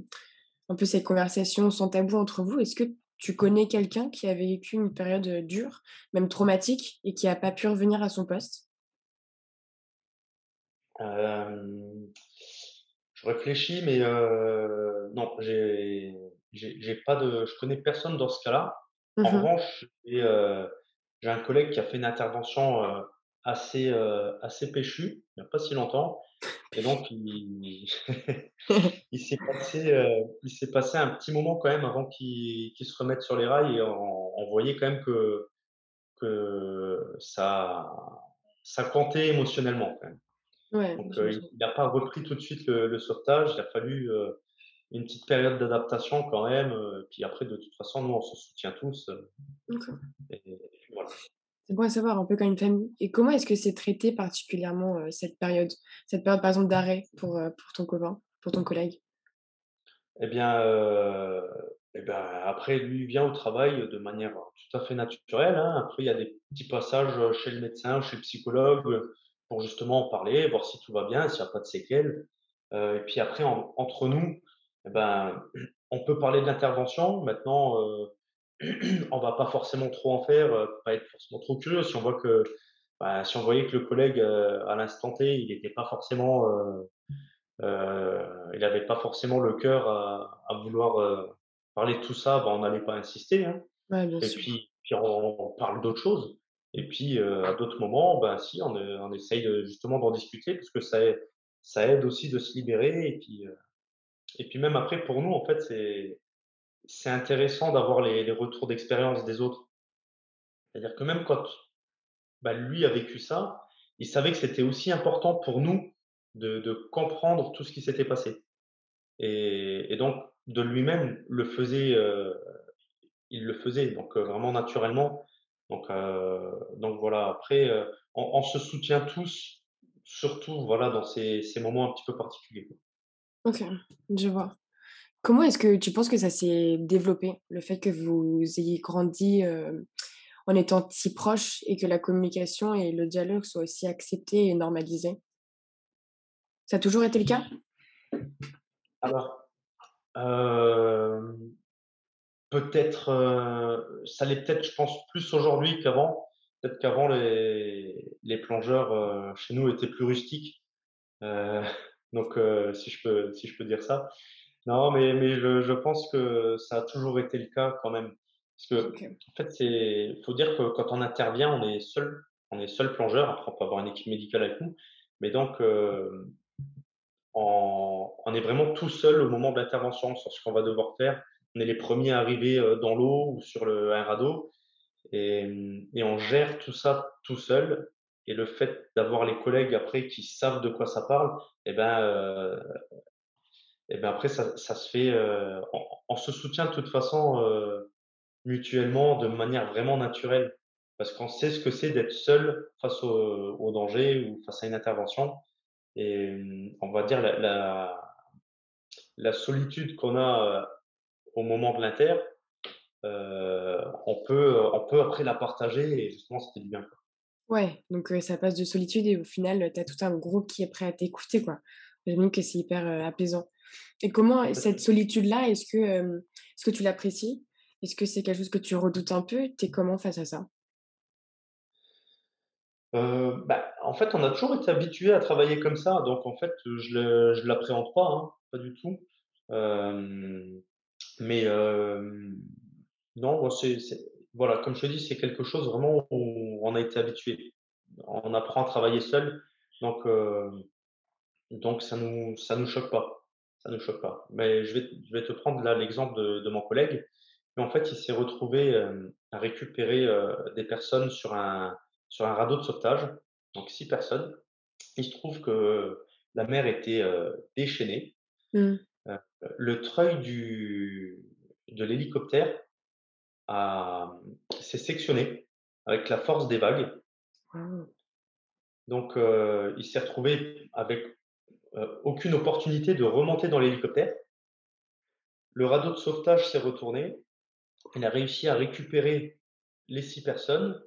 un peu cette conversation sans tabou entre vous, est-ce que tu connais quelqu'un qui a vécu une période dure, même traumatique, et qui n'a pas pu revenir à son poste? Euh, Je réfléchis, mais euh, non, j'ai, j'ai pas de, je connais personne dans ce cas-là. Mmh en revanche, j'ai euh, un collègue qui a fait une intervention assez, euh, assez péchu, il n'y a pas si longtemps. Et donc, il, il s'est passé, euh, il s'est passé un petit moment quand même avant qu'il qu se remette sur les rails. Et on, on, voyait quand même que, que ça, ça comptait émotionnellement quand même. Ouais, Donc, euh, il n'a pas repris tout de suite le, le sauvetage. Il a fallu une petite période d'adaptation quand même. puis après, de toute façon, nous, on se soutient tous. et, et puis voilà. C'est bon à savoir, un peu comme une famille. Et comment est-ce que c'est traité particulièrement euh, cette période? Cette période, par exemple, d'arrêt pour, euh, pour ton copain, pour ton collègue? Eh bien, euh, eh ben, après, lui, vient au travail de manière tout à fait naturelle. hein. Après, il y a des petits passages chez le médecin, chez le psychologue, pour justement en parler, voir si tout va bien, s'il n'y a pas de séquelles. Et puis après, en- entre nous, eh ben, on peut parler de l'intervention. Maintenant, on va pas forcément trop en faire, euh, pas être forcément trop curieux. Si on voit que, bah, si on voyait que le collègue, euh, à l'instant T, il n'était pas forcément, euh, euh, il n'avait pas forcément le cœur à, à vouloir parler de tout ça, bah, on n'allait pas insister. hein. Ouais, bien Et sûr. puis, puis on, parle d'autres choses. Et puis, euh, à d'autres moments, ben, si, on, on essaye de, justement d'en discuter parce que ça, aide- ça aide aussi de se libérer. Et puis, euh, et puis même après, pour nous, en fait, c'est, c'est intéressant d'avoir les, retours d'expérience des autres. C'est-à-dire que même quand bah, lui a vécu ça, il savait que c'était aussi important pour nous de, comprendre tout ce qui s'était passé. Et, donc, de lui-même, le faisait, euh, il le faisait, donc euh, vraiment naturellement. Donc, euh, donc voilà, après, on, se soutient tous, surtout voilà, dans ces moments un petit peu particuliers. Ok, je vois. Comment est-ce que tu penses que ça s'est développé, le fait que vous ayez grandi euh, en étant si proches et que la communication et le dialogue soient aussi acceptés et normalisés? Ça a toujours été le cas? Alors, euh, peut-être, euh, ça l'est peut-être, je pense, plus aujourd'hui qu'avant. Peut-être qu'avant, les, les plongeurs chez nous étaient plus rustiques. Donc, si je peux, si je peux dire ça. Non, mais, mais je, je pense que ça a toujours été le cas quand même. Parce que, en fait, c'est, faut dire que quand on intervient, on est seul, on est seul plongeur. Après, on peut avoir une équipe médicale avec nous. Mais donc, euh, on, on est vraiment tout seul au moment de l'intervention sur ce qu'on va devoir faire. On est les premiers à arriver euh, dans l'eau ou sur le, un radeau et, et on gère tout ça tout seul. Et le fait d'avoir les collègues après qui savent de quoi ça parle, eh ben, euh, eh ben après ça, ça se fait, euh, on, se soutient de toute façon euh, mutuellement de manière vraiment naturelle parce qu'on sait ce que c'est d'être seul face au, danger ou face à une intervention. Et euh, on va dire la, la, solitude qu'on a euh, au moment de l'inter, euh, on, peut, on peut après la partager et justement, c'était du bien. Ouais, donc ça passe de solitude et au final, tu as tout un groupe qui est prêt à t'écouter, quoi. J'imagine que c'est hyper apaisant. Et comment, cette solitude-là, est-ce que, euh, est-ce que tu l'apprécies? Est-ce que c'est quelque chose que tu redoutes un peu? T'es comment face à ça? Euh, bah, en fait, on a toujours été habitué à travailler comme ça, donc en fait, je ne l'appréhende pas, hein, pas du tout. Euh, mais euh, non, c'est, voilà, comme je te dis, c'est quelque chose vraiment où on a été habitué. On apprend à travailler seul, donc, donc ça nous, ça nous choque pas. Ça nous choque pas. Mais je vais, je vais te prendre là l'exemple de, de mon collègue. Mais en fait, il s'est retrouvé euh, à récupérer euh, des personnes sur un, sur un radeau de sauvetage, donc six personnes. Il se trouve que la mer était euh, déchaînée. Mmh. Le treuil du, de l'hélicoptère s'est sectionné avec la force des vagues. Donc, il s'est retrouvé avec aucune opportunité de remonter dans l'hélicoptère. Le radeau de sauvetage s'est retourné. Il a réussi à récupérer les six personnes.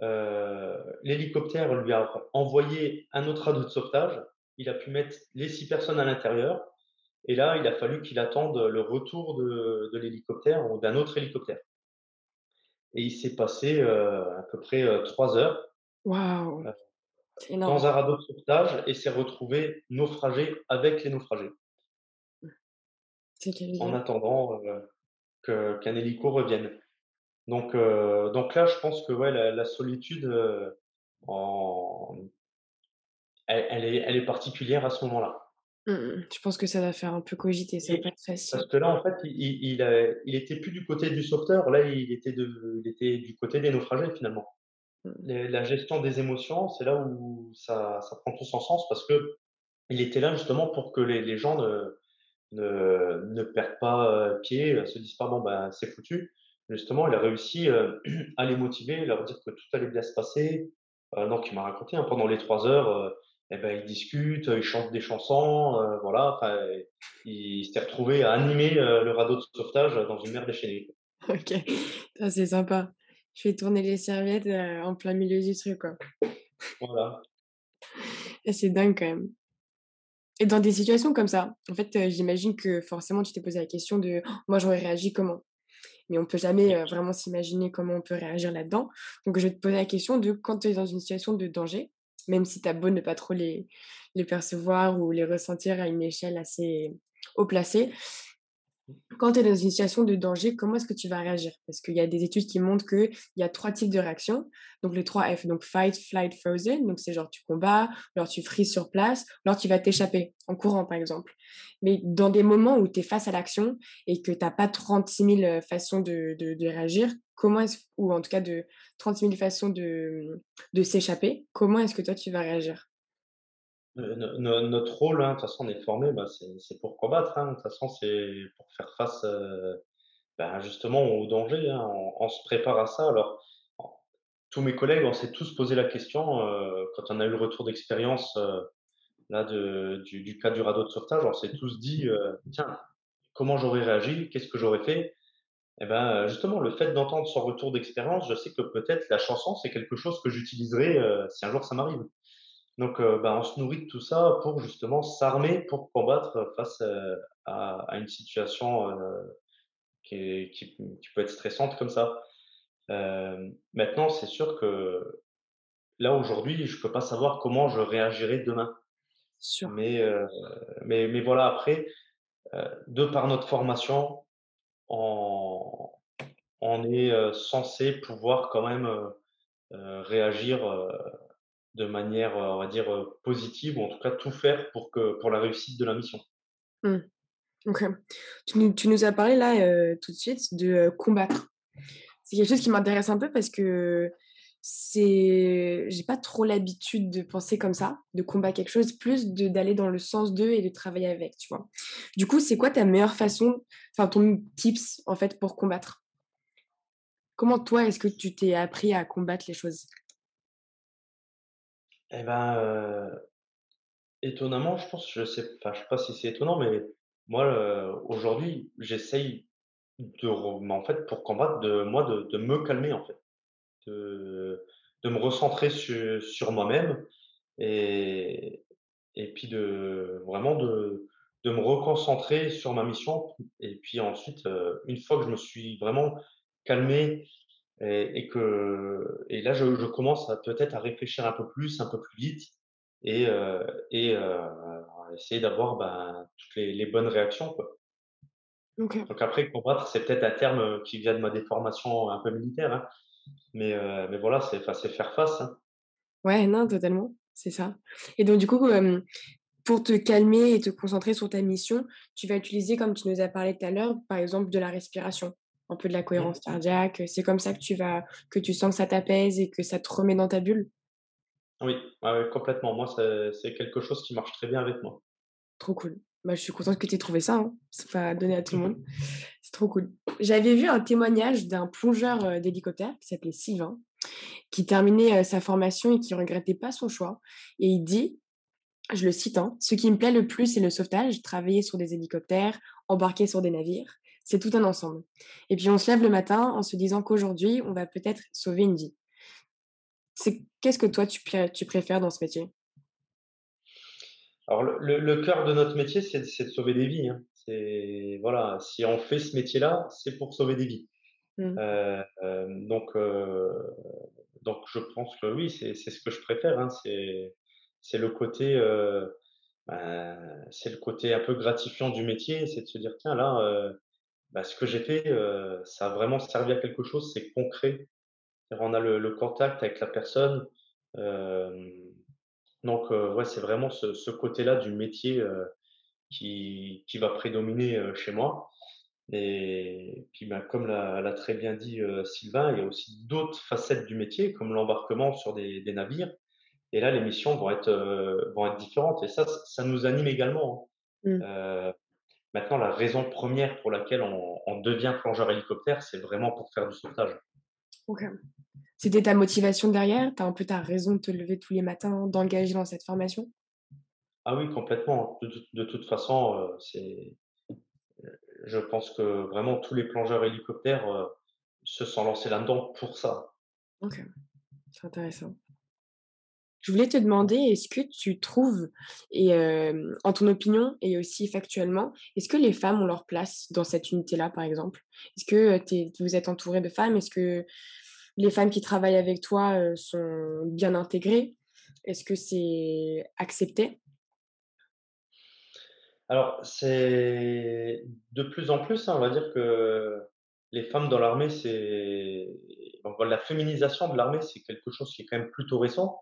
Euh, L'hélicoptère lui a envoyé un autre radeau de sauvetage. Il a pu mettre les six personnes à l'intérieur. Et là, il a fallu qu'il attende le retour de, de l'hélicoptère ou d'un autre hélicoptère. Et il s'est passé euh, à peu près euh, trois heures Waouh! Énorme. dans un radeau de sauvetage et s'est retrouvé naufragé avec les naufragés. En attendant euh, qu'un hélico revienne. Donc, euh, donc là, je pense que ouais, la, la solitude, euh, en- elle, elle est, elle est particulière à ce moment-là. Mmh mh. Je pense que ça va faire un peu cogiter, ça va pas être parce facile. que là, en fait, il il il a il était plus du côté du sauveteur, là, il était de il était du côté des naufragés, finalement. La gestion des émotions, c'est là où ça prend tout son sens parce qu'il était là justement pour que les gens ne perdent pas, heu, pied, heu, se disent pas: «Bon, ben, c'est foutu». Justement, il a réussi, heu, à les motiver, leur dire que tout allait bien se passer. Donc il m'a raconté, hein, pendant les 3 heures, heu, et ben, ils discutent, ils chantent des chansons, voilà, il s'est retrouvé à animer, le radeau de sauvetage dans une mer déchaînée. OK, c'est sympa. Je fais tourner les serviettes, heu, en plein milieu du truc, quoi. Voilà. Et c'est dingue quand même. Et dans des situations comme ça, en fait, heu, j'imagine que forcément tu t'es posé la question de: «Moi j'aurais réagi comment?» mais on peut jamais, heu, vraiment s'imaginer comment on peut réagir là-dedans. Donc je vais te poser la question de quand tu es dans une situation de danger, même si tu as beau ne pas trop les les percevoir ou les ressentir à une échelle assez haut placée. Quand tu es dans une situation de danger, comment est-ce que tu vas réagir? Parce qu'il y a des études qui montrent qu'il y a 3 types de réactions, donc les 3 F, donc fight, flight, frozen, donc c'est genre tu combats, alors tu freezes sur place, alors tu vas t'échapper en courant, par exemple. Mais dans des moments où tu es face à l'action et que tu as pas 36 000, heu, façons de de de réagir, comment est-ce ou en tout cas de 36 000 façons de, de s'échapper, comment est-ce que toi tu vas réagir? Notre rôle, hein, de toute façon, on est formés, bah, c'est pour combattre, hein. De toute façon, c'est pour faire face, heu, ben, justement au danger, hein. On se prépare à ça. Alors, tous mes collègues, on s'est tous posé la question, heu, quand on a eu le retour d'expérience, heu, là du cas du radeau de sauvetage, on s'est tous dit, «Tiens, comment j'aurais réagi? Qu'est-ce que j'aurais fait?» et ben, justement, le fait d'entendre son retour d'expérience, je sais que peut-être la chanson, c'est quelque chose que j'utiliserai, si un jour ça m'arrive. Donc, heu, bah, on se nourrit de tout ça pour justement s'armer pour combattre face, heu, à à une situation, heu, qui est qui qui peut être stressante comme ça. Hem, maintenant, c'est sûr que là, aujourd'hui, je peux pas savoir comment je réagirai demain. Mais, mais mais voilà, après, de par notre formation, on on est, censé pouvoir quand même, réagir, de manière, heu, on va dire, heu, positive ou en tout cas tout faire pour que pour la réussite de la mission. Mmh. OK. Tu nous as parlé là, heu, tout de suite de, combattre. C'est quelque chose qui m'intéresse un peu parce que c'est j'ai pas trop l'habitude de penser comme ça, de combattre quelque chose, plus de d'aller dans le sens d'eux et de travailler avec, tu vois? Du coup, c'est quoi ta meilleure façon, enfin ton tips en fait pour combattre? Comment toi, est-ce que tu t'es appris à combattre les choses? Et ben, étonnamment, je pense, je sais enfin, je sais pas si c'est étonnant, mais moi, aujourd'hui, j'essaye de mais en fait, pour combattre, de moi, de de me calmer, en fait. De de me recentrer su sur moi-même et et puis de vraiment de de me reconcentrer sur ma mission et puis ensuite, une fois que je me suis vraiment calmé et et que et là, je je commence peut-être à réfléchir un peu plus, un peu plus vite et heu, à essayer d'avoir, ben, toutes les les bonnes réactions, quoi. Donc après, combattre, c'est peut-être un terme, qui vient de ma déformation un peu militaire, hein, mais heu, mais voilà, c'est faire face, hein. Ouais, non, totalement, c'est ça. Et donc du coup, pour te calmer et te concentrer sur ta mission, tu vas utiliser, comme tu nous as parlé tout à l'heure, par exemple, de la respiration, un peu de la cohérence cardiaque, c'est comme ça que tu vas que tu sens que ça t'apaise et que ça te remet dans ta bulle? Oui, ouais, complètement. Moi, c'est quelque chose qui marche très bien avec moi. Trop cool. Bah, je suis contente que tu aies trouvé ça, hein. C'est pas donné à tout le monde. C'est trop cool. J'avais vu un témoignage d'un plongeur, d'hélicoptère qui s'appelait Sylvain, qui terminait, sa formation et qui regrettait pas son choix et il dit, je le cite, hein: «Ce qui me plaît le plus, c'est le sauvetage, travailler sur des hélicoptères, embarquer sur des navires, c'est tout un ensemble et puis on se lève le matin en se disant qu'aujourd'hui, on va peut-être sauver une vie». C'est qu'est-ce que toi tu préfères dans ce métier? Alors le le le cœur de notre métier, c'est de sauver des vies, hein. C'est voilà, si on fait ce métier-là, c'est pour sauver des vies. Mmh. Heu, hem, donc heu, donc je pense que oui, c'est ce que je préfère, hein. C'est le côté, ben, c'est le côté un peu gratifiant du métier, c'est de se dire: «Tiens là, bah, ce que j'ai fait, heu, ça a vraiment servi à quelque chose, c'est concret». On a le le contact avec la personne, hem, donc heu, ouais, c'est vraiment ce ce côté-là du métier, heu qui, qui va prédominer chez moi. Et puis, ben, comme l'a très bien dit Sylvain, il y a aussi d'autres facettes du métier, comme l'embarquement sur des, des, navires. Et là, les missions vont être, vont être différentes. Et ça, ça nous anime également. Hein. Mmh. Maintenant, la raison première pour laquelle on, on devient plongeur hélicoptère, c'est vraiment pour faire du sauvetage. Ok. C'était ta motivation derrière? Tu as un peu ta raison de te lever tous les matins, d'engager dans cette formation? Ah oui, complètement. De, toute façon, euh, c'est, je pense que vraiment tous les plongeurs hélicoptères euh, se sont lancés là-dedans pour ça. Ok, c'est intéressant. Je voulais te demander, est-ce que tu trouves, et en ton opinion et aussi factuellement, est-ce que les femmes ont leur place dans cette unité-là, par exemple? Est-ce que vous êtes entouré de femmes? Est-ce que les femmes qui travaillent avec toi sont bien intégrées? Est-ce que c'est accepté? Alors, c'est de plus en plus, hein, on va dire que les femmes dans l'armée, c'est la féminisation de l'armée, c'est quelque chose qui est quand même plutôt récent.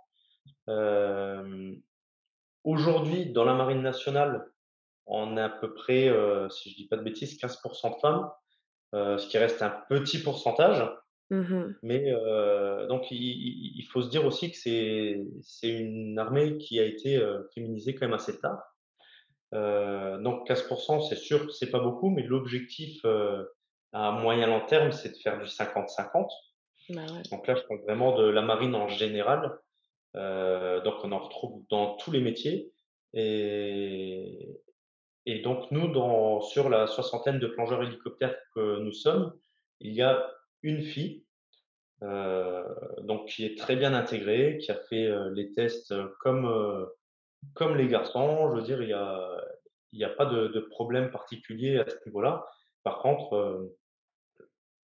Aujourd'hui, dans la marine nationale, on a à peu près, si je dis pas de bêtises, 15% de femmes, ce qui reste un petit pourcentage. Mmh Mais donc, il, faut se dire aussi que c'est une armée qui a été féminisée quand même assez tard. donc 15%, c'est sûr, c'est pas beaucoup, mais l'objectif à moyen long terme, c'est de faire du 50-50. Bah donc là, je parle vraiment de la marine en général. Donc on en retrouve dans tous les métiers. Et, et donc nous, dans, sur la soixantaine de plongeurs hélicoptères que nous sommes, il y a une fille, euh, donc qui est très bien intégrée, qui a fait euh, les tests comme, euh, comme les garçons. Je veux dire, il n'y a, il a pas de, de, problème particulier à ce niveau-là. Par contre,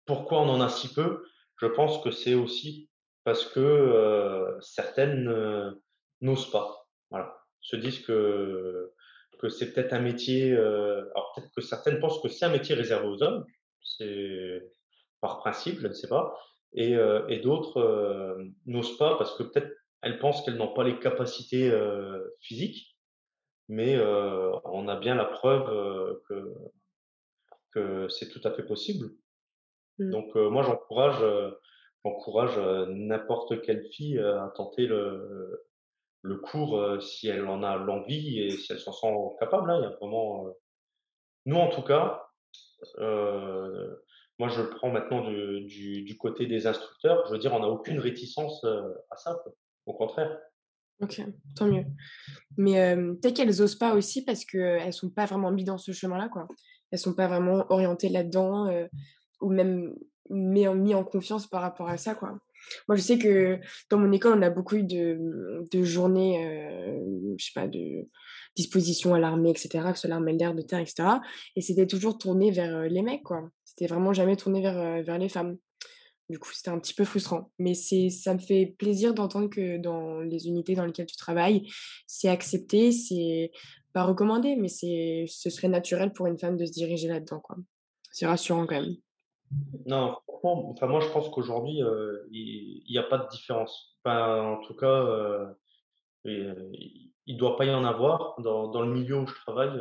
pourquoi on en a si peu? Je pense que c'est aussi parce que certaines n'osent pas. Voilà. Se disent que, que c'est peut-être un métier. alors peut-être que certaines pensent que c'est un métier réservé aux hommes. C'est par principe, je ne sais pas. Et, et d'autres n'osent pas parce que peut-être elles pensent qu'elles n'ont pas les capacités physiques, mais on a bien la preuve que, que c'est tout à fait possible. Mmh. Donc moi j'encourage j'encourage n'importe quelle fille à tenter le, cours si elle en a l'envie et si elle s'en sent capable. Hein. Il y a vraiment, nous en tout cas, moi, je prends maintenant du, côté des instructeurs. Je veux dire, on n'a aucune réticence euh, à ça. Au contraire. Ok, tant mieux. Mais euh, peut-être qu'elles n'osent pas aussi parce qu'elles ne sont pas vraiment mises dans ce chemin-là. quoi. Elles sont pas vraiment orientées là-dedans euh, ou même mis en, mis en confiance par rapport à ça. quoi. Moi, je sais que dans mon école, on a beaucoup eu de, de journées, je sais pas, de disposition à l'armée, etc., que ce l'armée de l'air, de terre, etc. Et c'était toujours tourné vers les mecs, quoi. C'était vraiment jamais tourné vers, vers les femmes. Du coup, c'était un petit peu frustrant. Mais ça me fait plaisir d'entendre que dans les unités dans lesquelles tu travailles, c'est accepté, c'est pas recommandé, mais ce serait naturel pour une femme de se diriger là-dedans. Quoi. C'est rassurant quand même. Non, enfin, moi je pense qu'aujourd'hui, il n'y a pas de différence. en tout cas, il ne doit pas y en avoir. Dans, dans, le milieu où je travaille,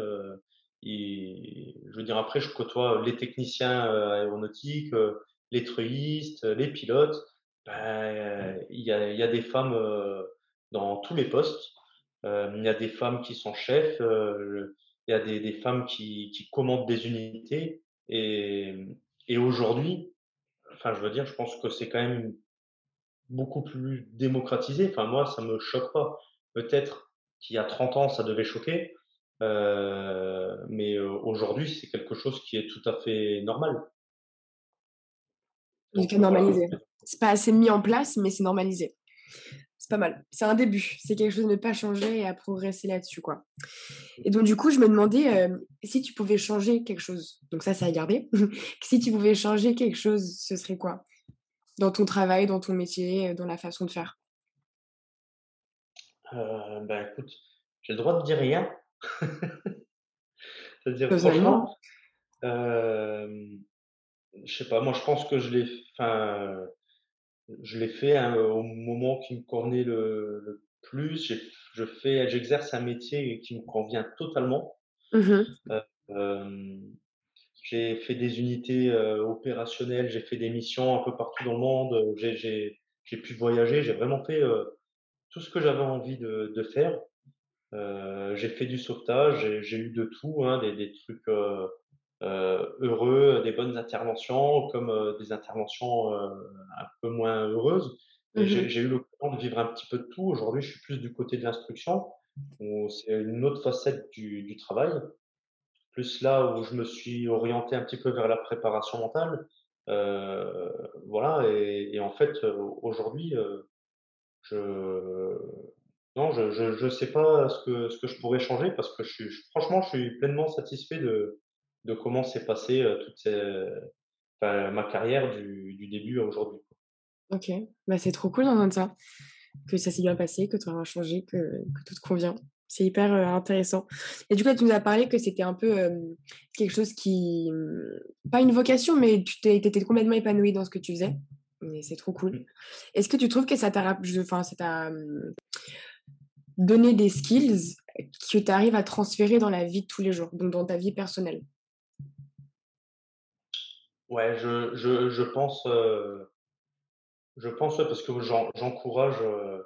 et je veux dire, après, je côtoie les techniciens euh, aéronautiques, euh, les treuillistes, les pilotes. Ben, il y, a, des femmes euh, dans tous les postes. Il y a des femmes qui sont chefs. Il y a des, des femmes qui, qui, commandent des unités. Et aujourd'hui, enfin, je veux dire, je pense que c'est quand même beaucoup plus démocratisé. Enfin, moi, ça me choque pas. Peut-être qu'il y a 30 ans, ça devait choquer. Euh, mais aujourd'hui, c'est quelque chose qui est tout à fait normal. Donc, normalisé. C'est pas assez mis en place, mais c'est normalisé. C'est pas mal. C'est un début. C'est quelque chose de ne pas changer et à progresser là-dessus, quoi. Et donc, du coup, je me demandais si tu pouvais changer quelque chose. Donc, ça, ça a gardé. si tu pouvais changer quelque chose, ce serait quoi? Dans ton travail, dans ton métier, dans la façon de faire? Euh, Ben, écoute, j'ai le droit de dire rien. C'est-à-dire, franchement, euh, je sais pas, moi je pense que je l'ai, enfin, je l'ai fait hein, au moment qui me convenait le, plus. Je fais, j'exerce un métier qui me convient totalement. Mmh j'ai fait des unités opérationnelles, j'ai fait des missions un peu partout dans le monde, j'ai pu voyager, j'ai vraiment fait tout ce que j'avais envie de, de faire. j'ai fait du sauvetage, j'ai eu de tout, hein, des, des, trucs heureux, des bonnes interventions, comme des interventions un peu moins heureuses. Mmh j'ai eu l'occasion de vivre un petit peu de tout. Aujourd'hui, je suis plus du côté de l'instruction. C'est une autre facette du, du, travail. Plus là où je me suis orienté un petit peu vers la préparation mentale. Euh, voilà. Et, et, en fait, aujourd'hui, je non, je, je, je sais pas ce que ce que je pourrais changer parce que je suis franchement, je suis pleinement satisfait de de comment s'est passé toute ces, enfin, ma carrière du, du début à aujourd'hui. Ok, bah, c'est trop cool d'entendre ça, que ça s'est bien passé, que tu auras changé, que, que, tout te convient. C'est hyper intéressant. Et du coup, tu nous as parlé que c'était un peu quelque chose qui. Mmh, pas une vocation, mais tu étais complètement épanoui dans ce que tu faisais. Et c'est trop cool. Mmh. Est-ce que tu trouves que ça t'a enfin, mmh, donné des skills que tu arrives à transférer dans la vie de tous les jours, donc dans ta vie personnelle? Ouais, je, je, je pense. Je pense, parce que j'encourage, euh,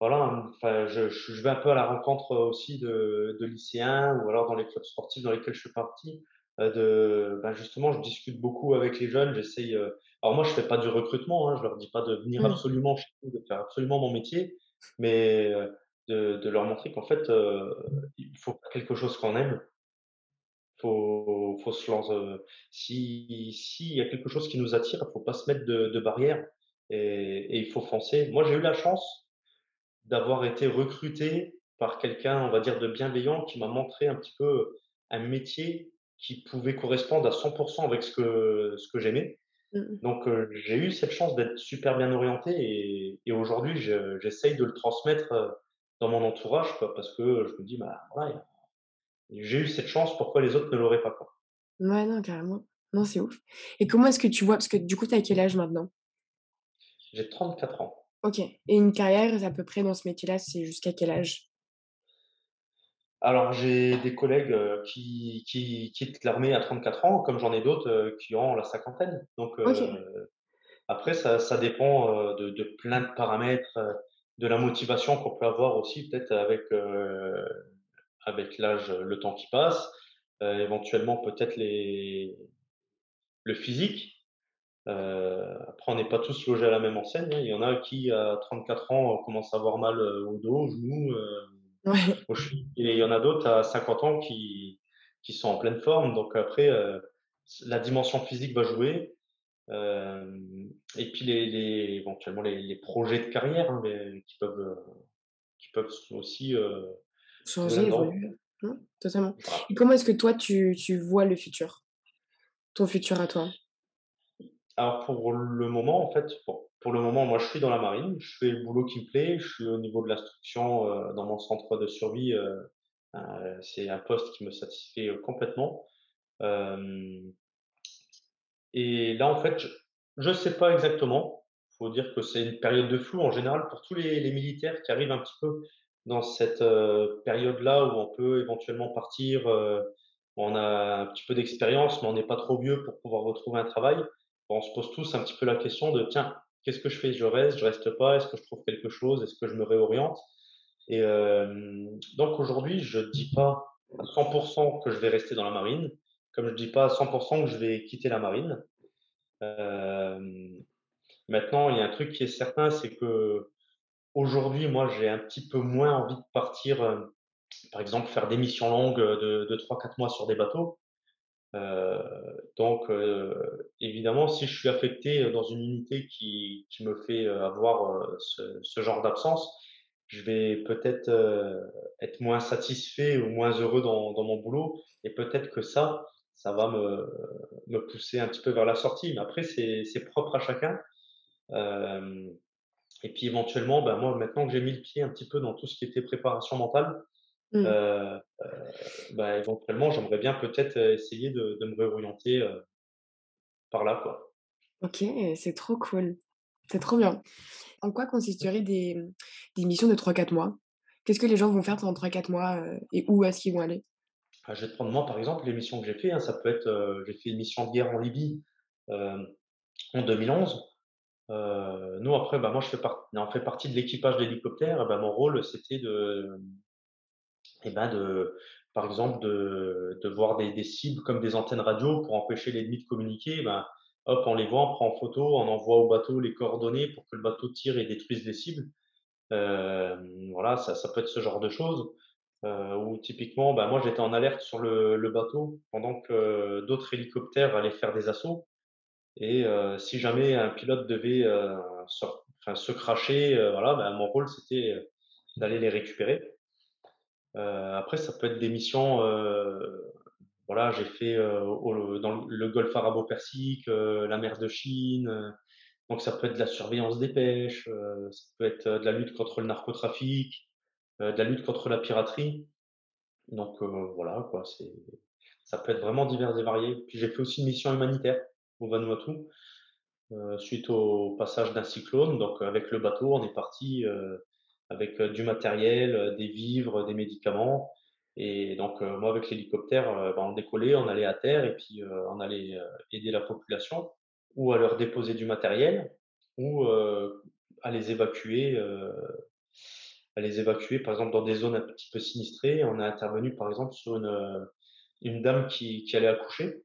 voilà, enfin, je, je, vais un peu à la rencontre aussi de, de, lycéens ou alors dans les clubs sportifs dans lesquels je suis parti. Euh, de, ben justement, je discute beaucoup avec les jeunes. J'essaye. Euh, alors moi, je fais pas du recrutement. Hein, je leur dis pas de venir mmh. absolument chez nous, de faire absolument mon métier, mais de, de leur montrer qu'en fait, il faut faire quelque chose qu'on aime. Faut, faut se lancer. Si s'il y a quelque chose qui nous attire, il faut pas se mettre de, de barrières et, il faut foncer. Moi, j'ai eu la chance d'avoir été recruté par quelqu'un, on va dire, de bienveillant qui m'a montré un petit peu un métier qui pouvait correspondre à 100% avec ce que, ce que j'aimais. Mmh Donc, euh, j'ai eu cette chance d'être super bien orienté et, et aujourd'hui, j'essaye de le transmettre euh, dans mon entourage quoi, parce que je me dis, bah, voilà, j'ai eu cette chance, pourquoi les autres ne l'auraient pas quoi. Ouais, non, carrément. Non, c'est ouf. Et comment est-ce que tu vois, parce que du coup, tu as quel âge maintenant? J'ai 34 ans. Ok. Et une carrière à peu près dans ce métier-là, c'est jusqu'à quel âge? Alors, j'ai des collègues qui, qui quittent l'armée à 34 ans, comme j'en ai d'autres qui ont la cinquantaine. Donc, après, ça, ça dépend de, de, plein de paramètres, de la motivation qu'on peut avoir aussi, peut-être avec, avec l'âge, le temps qui passe, éventuellement peut-être les, le physique. Euh, après, on n'est pas tous logés à la même enseigne. Hein. Il y en a qui, à 34 ans, commencent à avoir mal euh, au dos, au genou, euh, au Et il y en a d'autres à 50 ans qui, qui sont en pleine forme. Donc après, la dimension physique va jouer. et puis les, les éventuellement les, les, projets de carrière hein, qui peuvent qui peuvent aussi changer, évoluer. Mmh, totalement. Et comment est-ce que toi tu, tu vois le futur? Ton futur à toi? Alors pour le moment, en fait, pour le moment, moi je suis dans la marine, je fais le boulot qui me plaît, je suis au niveau de l'instruction euh, dans mon centre de survie, euh, euh, c'est un poste qui me satisfait complètement. et là, en fait, je ne sais pas exactement. Il faut dire que c'est une période de flou en général pour tous les, les militaires qui arrivent un petit peu dans cette période-là où on peut éventuellement partir. on a un petit peu d'expérience, mais on n'est pas trop vieux pour pouvoir retrouver un travail on se pose tous un petit peu la question de tiens, qu'est-ce que je fais? Je reste, je reste pas? Est-ce que je trouve quelque chose? Est-ce que je me réoriente? Et euh, donc aujourd'hui, je dis pas à 100% que je vais rester dans la marine, comme je dis pas à 100% que je vais quitter la marine. Euh, maintenant, il y a un truc qui est certain, c'est que aujourd'hui, moi, j'ai un petit peu moins envie de partir, euh, par exemple, faire des missions longues de, de 3-4 mois sur des bateaux. Euh, donc, euh, évidemment, si je suis affecté dans une unité qui, me fait avoir ce, genre d'absence, je vais peut-être être moins satisfait ou moins heureux dans, mon boulot. Et peut-être que ça, ça va me, pousser un petit peu vers la sortie. Mais après, c'est propre à chacun. Euh, et puis éventuellement, ben moi, maintenant que j'ai mis le pied un petit peu dans tout ce qui était préparation mentale, Mmh. Euh, euh, bah, éventuellement, j'aimerais bien peut-être essayer de, de me réorienter par là, quoi. Ok, c'est trop cool. C'est trop bien. En quoi consisteraient des, des missions de 3-4 mois? Qu'est-ce que les gens vont faire pendant 3-4 mois et où est-ce qu'ils vont aller? Ah, je vais te prendre moi, par exemple, les missions que j'ai fait, hein, ça peut être, j'ai fait une mission de guerre en Libye, en 2011. Heu, nous après, bah, moi je fais part on fait partie de l'équipage d'hélicoptère bah, mon rôle c'était de et ben, de par exemple de de voir des des cibles comme des antennes radio pour empêcher l'ennemi de communiquer, ben, hop, on les voit, on prend en photo, on envoie au bateau les coordonnées pour que le bateau tire et détruise les cibles. Hem, voilà, ça ça peut être ce genre de choses. Heu, ou typiquement, bah, moi j'étais en alerte sur le le bateau pendant que d'autres hélicoptères allaient faire des assauts et heu, si jamais un pilote devait, sor enfin se crasher, heu, voilà, bah, mon rôle c'était, d'aller les récupérer. Après ça peut être des missions, voilà, j'ai fait, au dans le golfe arabo-persique, heu, la mer de Chine, donc ça peut être de la surveillance des pêches, ça peut être, de la lutte contre le narcotrafic, de la lutte contre la piraterie. Donc voilà quoi, c'est ça peut être vraiment divers et varié. Puis j'ai fait aussi une mission humanitaire au Vanuatu, heu, suite au passage d'un cyclone. Donc avec le bateau, on est parti, heu, avec, heu, du matériel, heu, des vivres, des médicaments et donc heu, moi avec l'hélicoptère, heu, bah, on décollait, on allait à terre et puis, on allait, aider la population ou à leur déposer du matériel ou, à les évacuer, à les évacuer par exemple dans des zones un petit peu sinistrées. On est intervenu par exemple sur une, une dame qui qui allait accoucher.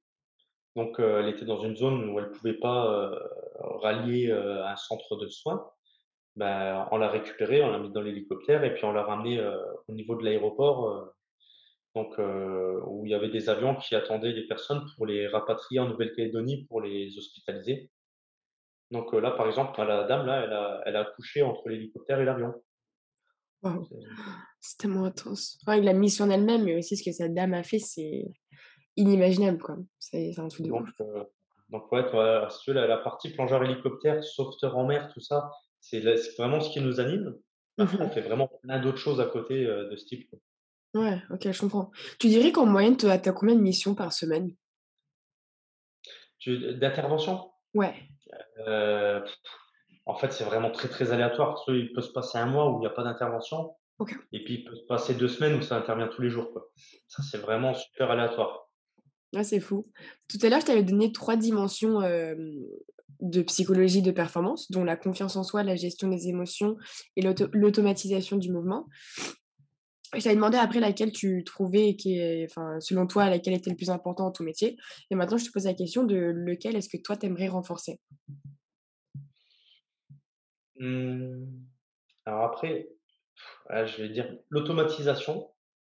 Donc heu, elle était dans une zone où elle pouvait pas, heu, rallier, heu, un centre de soins. Bah, on l'a récupérée, on l'a mise dans l'hélicoptère et puis on l'a ramenée, au niveau de l'aéroport, donc où il y avait des avions qui attendaient les personnes pour les rapatrier en Nouvelle-Calédonie pour les hospitaliser. Donc là, par exemple, la dame là, elle a elle a accouché entre l'hélicoptère et l'avion. Waouh! C'est tellement intense. Rien que la mission en elle-même, mais aussi ce que cette dame a fait, c'est inimaginable, quoi. C'est un truc de donc ouf. heu, donc ouais, toi, si tu veux, la la partie plongeur hélicoptère, sauveteur en mer, tout ça, c'est vraiment ce qui nous anime. Mais Mmh après, on fait vraiment plein d'autres choses à côté, heu, de ce type, quoi. Ouais, OK, je comprends. Tu dirais qu'en moyenne, tu as combien de missions par semaine? D'intervention? Ouais, Heu, en fait, c'est vraiment très, très aléatoire. Il peut se passer un mois où il y a pas d'intervention OK. et puis il peut se passer 2 semaines où ça intervient tous les jours, quoi. Ça, c'est vraiment super aléatoire. Ouais, c'est fou. Tout à l'heure, je t'avais donné 3 dimensions, de psychologie de performance, dont la confiance en soi, la gestion des émotions et l'auto l'automatisation du mouvement. Je t'avais demandé après laquelle tu trouvais qui est enfin, selon toi, laquelle était le plus important dans ton métier et maintenant je te pose la question de lequel est-ce que toi, tu aimerais renforcer? Mmh, alors après, ah, je vais dire l'automatisation,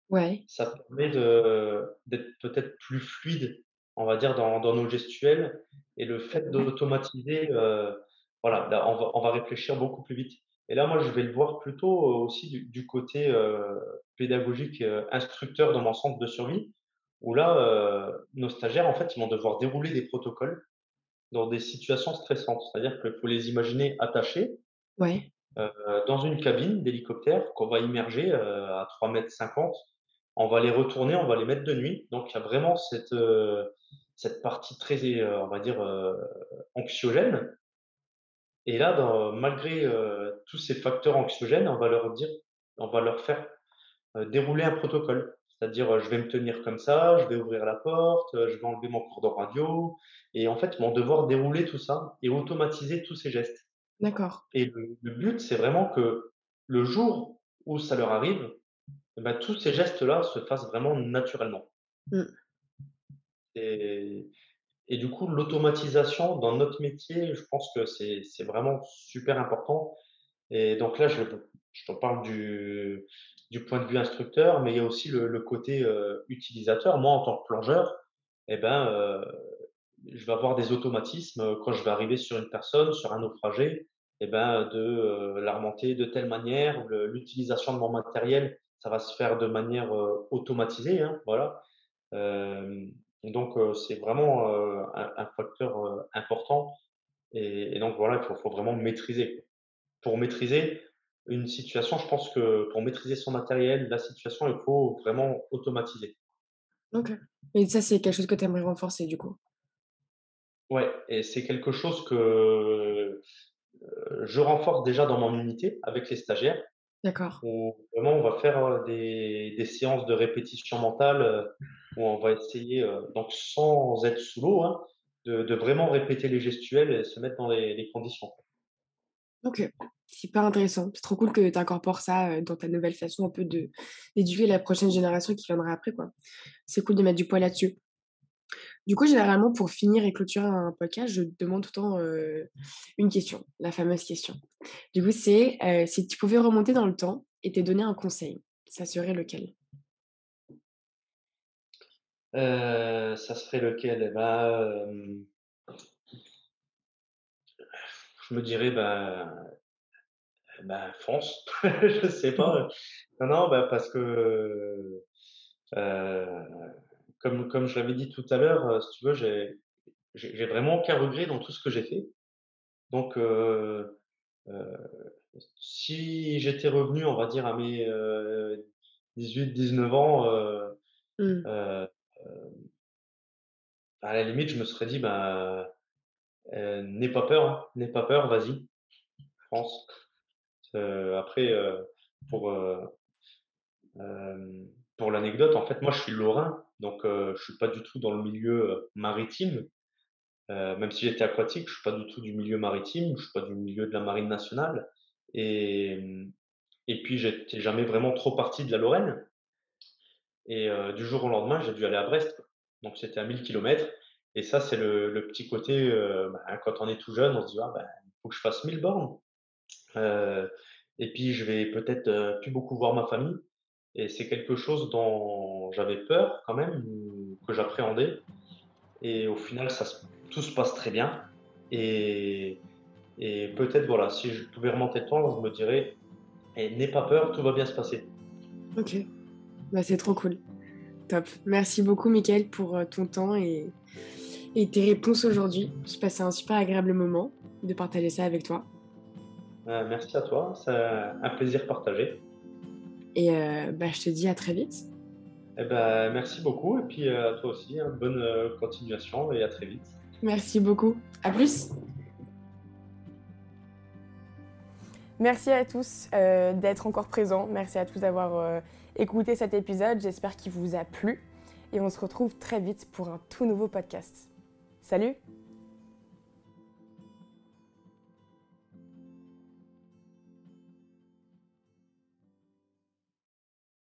Ouais, ça permet de d'être peut-être plus fluide, on va dire, dans dans nos gestuels et le fait d'automatiser, heu, voilà, là, on va on va réfléchir beaucoup plus vite et là, moi, je vais le voir plutôt, heu, aussi du du côté, heu, pédagogique, heu, instructeur dans mon centre de survie où là, nos stagiaires, en fait, ils vont devoir dérouler des protocoles dans des situations stressantes. C'est-à-dire qu'il faut les imaginer attachés, ouais, dans une cabine d'hélicoptère qu'on va immerger, à 3,50 m. On va les retourner, on va les mettre de nuit. Donc il y a vraiment cette, heu, cette partie très heu, on va dire, heu, anxiogène et là, dans malgré, tous ces facteurs anxiogènes, on va leur dire on va leur faire, dérouler un protocole. C'est-à-dire, je vais me tenir comme ça, je vais ouvrir la porte, je vais enlever mon cordon radio et en fait, ils vont devoir dérouler tout ça et automatiser tous ces gestes. d'accord. Et le le but, c'est vraiment que le jour où ça leur arrive, bah, tous ces gestes-là se fassent vraiment naturellement. Mmh. Et et du coup, l'automatisation dans notre métier, je pense que c'est vraiment super important. Et donc là, je je te parle du du point de vue instructeur, mais il y a aussi le le côté, heu, utilisateur. Moi, en tant que plongeur, et ben, heu je vais avoir des automatismes, heu, quand je vais arriver sur une personne, sur un naufragé et ben, de, heu, la remonter de telle manière, l'utilisation de mon matériel, ça va se faire de manière, automatisée, hein, voilà. Donc c'est vraiment, un un facteur, important et et donc voilà, il faut faut vraiment maîtriser. Pour maîtriser une situation, je pense que pour maîtriser son matériel, la situation, il faut vraiment automatiser. OK. Et ça, c'est quelque chose que tu aimerais renforcer, du coup? Ouais et c'est quelque chose que je renforce déjà dans mon unité avec les stagiaires D'accord. vraiment on va faire euh, des, des séances de répétition mentale euh, où on va essayer, euh, donc sans être sous l'eau, hein, de, de vraiment répéter les gestuels et se mettre dans les, les conditions. Ok, super intéressant. C'est trop cool que tu incorpores ça dans ta nouvelle façon un peu de d'éduquer la prochaine génération qui viendra après, quoi. C'est cool de mettre du poids là-dessus. Du coup, généralement, pour finir et clôturer un podcast, je demande tout le temps euh, une question, la fameuse question. Du coup, c'est euh, si tu pouvais remonter dans le temps et te donner un conseil, ça serait lequel? Euh, ça serait lequel? Eh ben, je me dirais, ben, fonce. Je sais pas. Non, non, ben, parce que comme, comme je l'avais dit tout à l'heure, euh, si tu veux, j'ai, vraiment aucun regret dans tout ce que j'ai fait. Donc, euh, euh, si j'étais revenu, on va dire, à mes euh, 18-19 ans, Mmh. à la limite, je me serais dit, ben, euh, n'aie pas peur, hein, n'aie pas peur, vas-y, France. Après, pour, pour l'anecdote, en fait, moi, je suis lorrain, donc euh, je suis pas du tout dans le milieu maritime. Euh, même si j'étais aquatique, je suis pas du tout du milieu maritime, je suis pas du milieu de la marine nationale. Et, et puis, j'étais jamais vraiment trop parti de la Lorraine. Et euh, du jour au lendemain, j'ai dû aller à Brest. Donc, c'était à 1000 kilomètres. Et ça, c'est le, le petit côté, bah, quand on est tout jeune, on se dit, ah, ben, il faut que je fasse 1000 bornes. Et puis, je vais peut-être plus beaucoup voir ma famille. Et c'est quelque chose dont j'avais peur quand même, que j'appréhendais. Et au final, ça, tout se passe très bien. Et, et peut-être, voilà, si je pouvais remonter le temps, je me dirais, eh, n'aie pas peur, tout va bien se passer. Ok, bah, c'est trop cool. Top. Merci beaucoup, Mickaël, pour euh, ton temps et, et tes réponses aujourd'hui. J'ai passé un super agréable moment de partager ça avec toi. Euh, merci à toi, c'est un plaisir partagé. Et euh, bah, je te dis à très vite. Eh ben, merci beaucoup et puis euh, à toi aussi, hein, bonne euh, continuation et à très vite. Merci beaucoup. À plus. Merci à tous euh, d'être encore présents. Merci à tous d'avoir euh, écouté cet épisode. J'espère qu'il vous a plu. Et on se retrouve très vite pour un tout nouveau podcast. Salut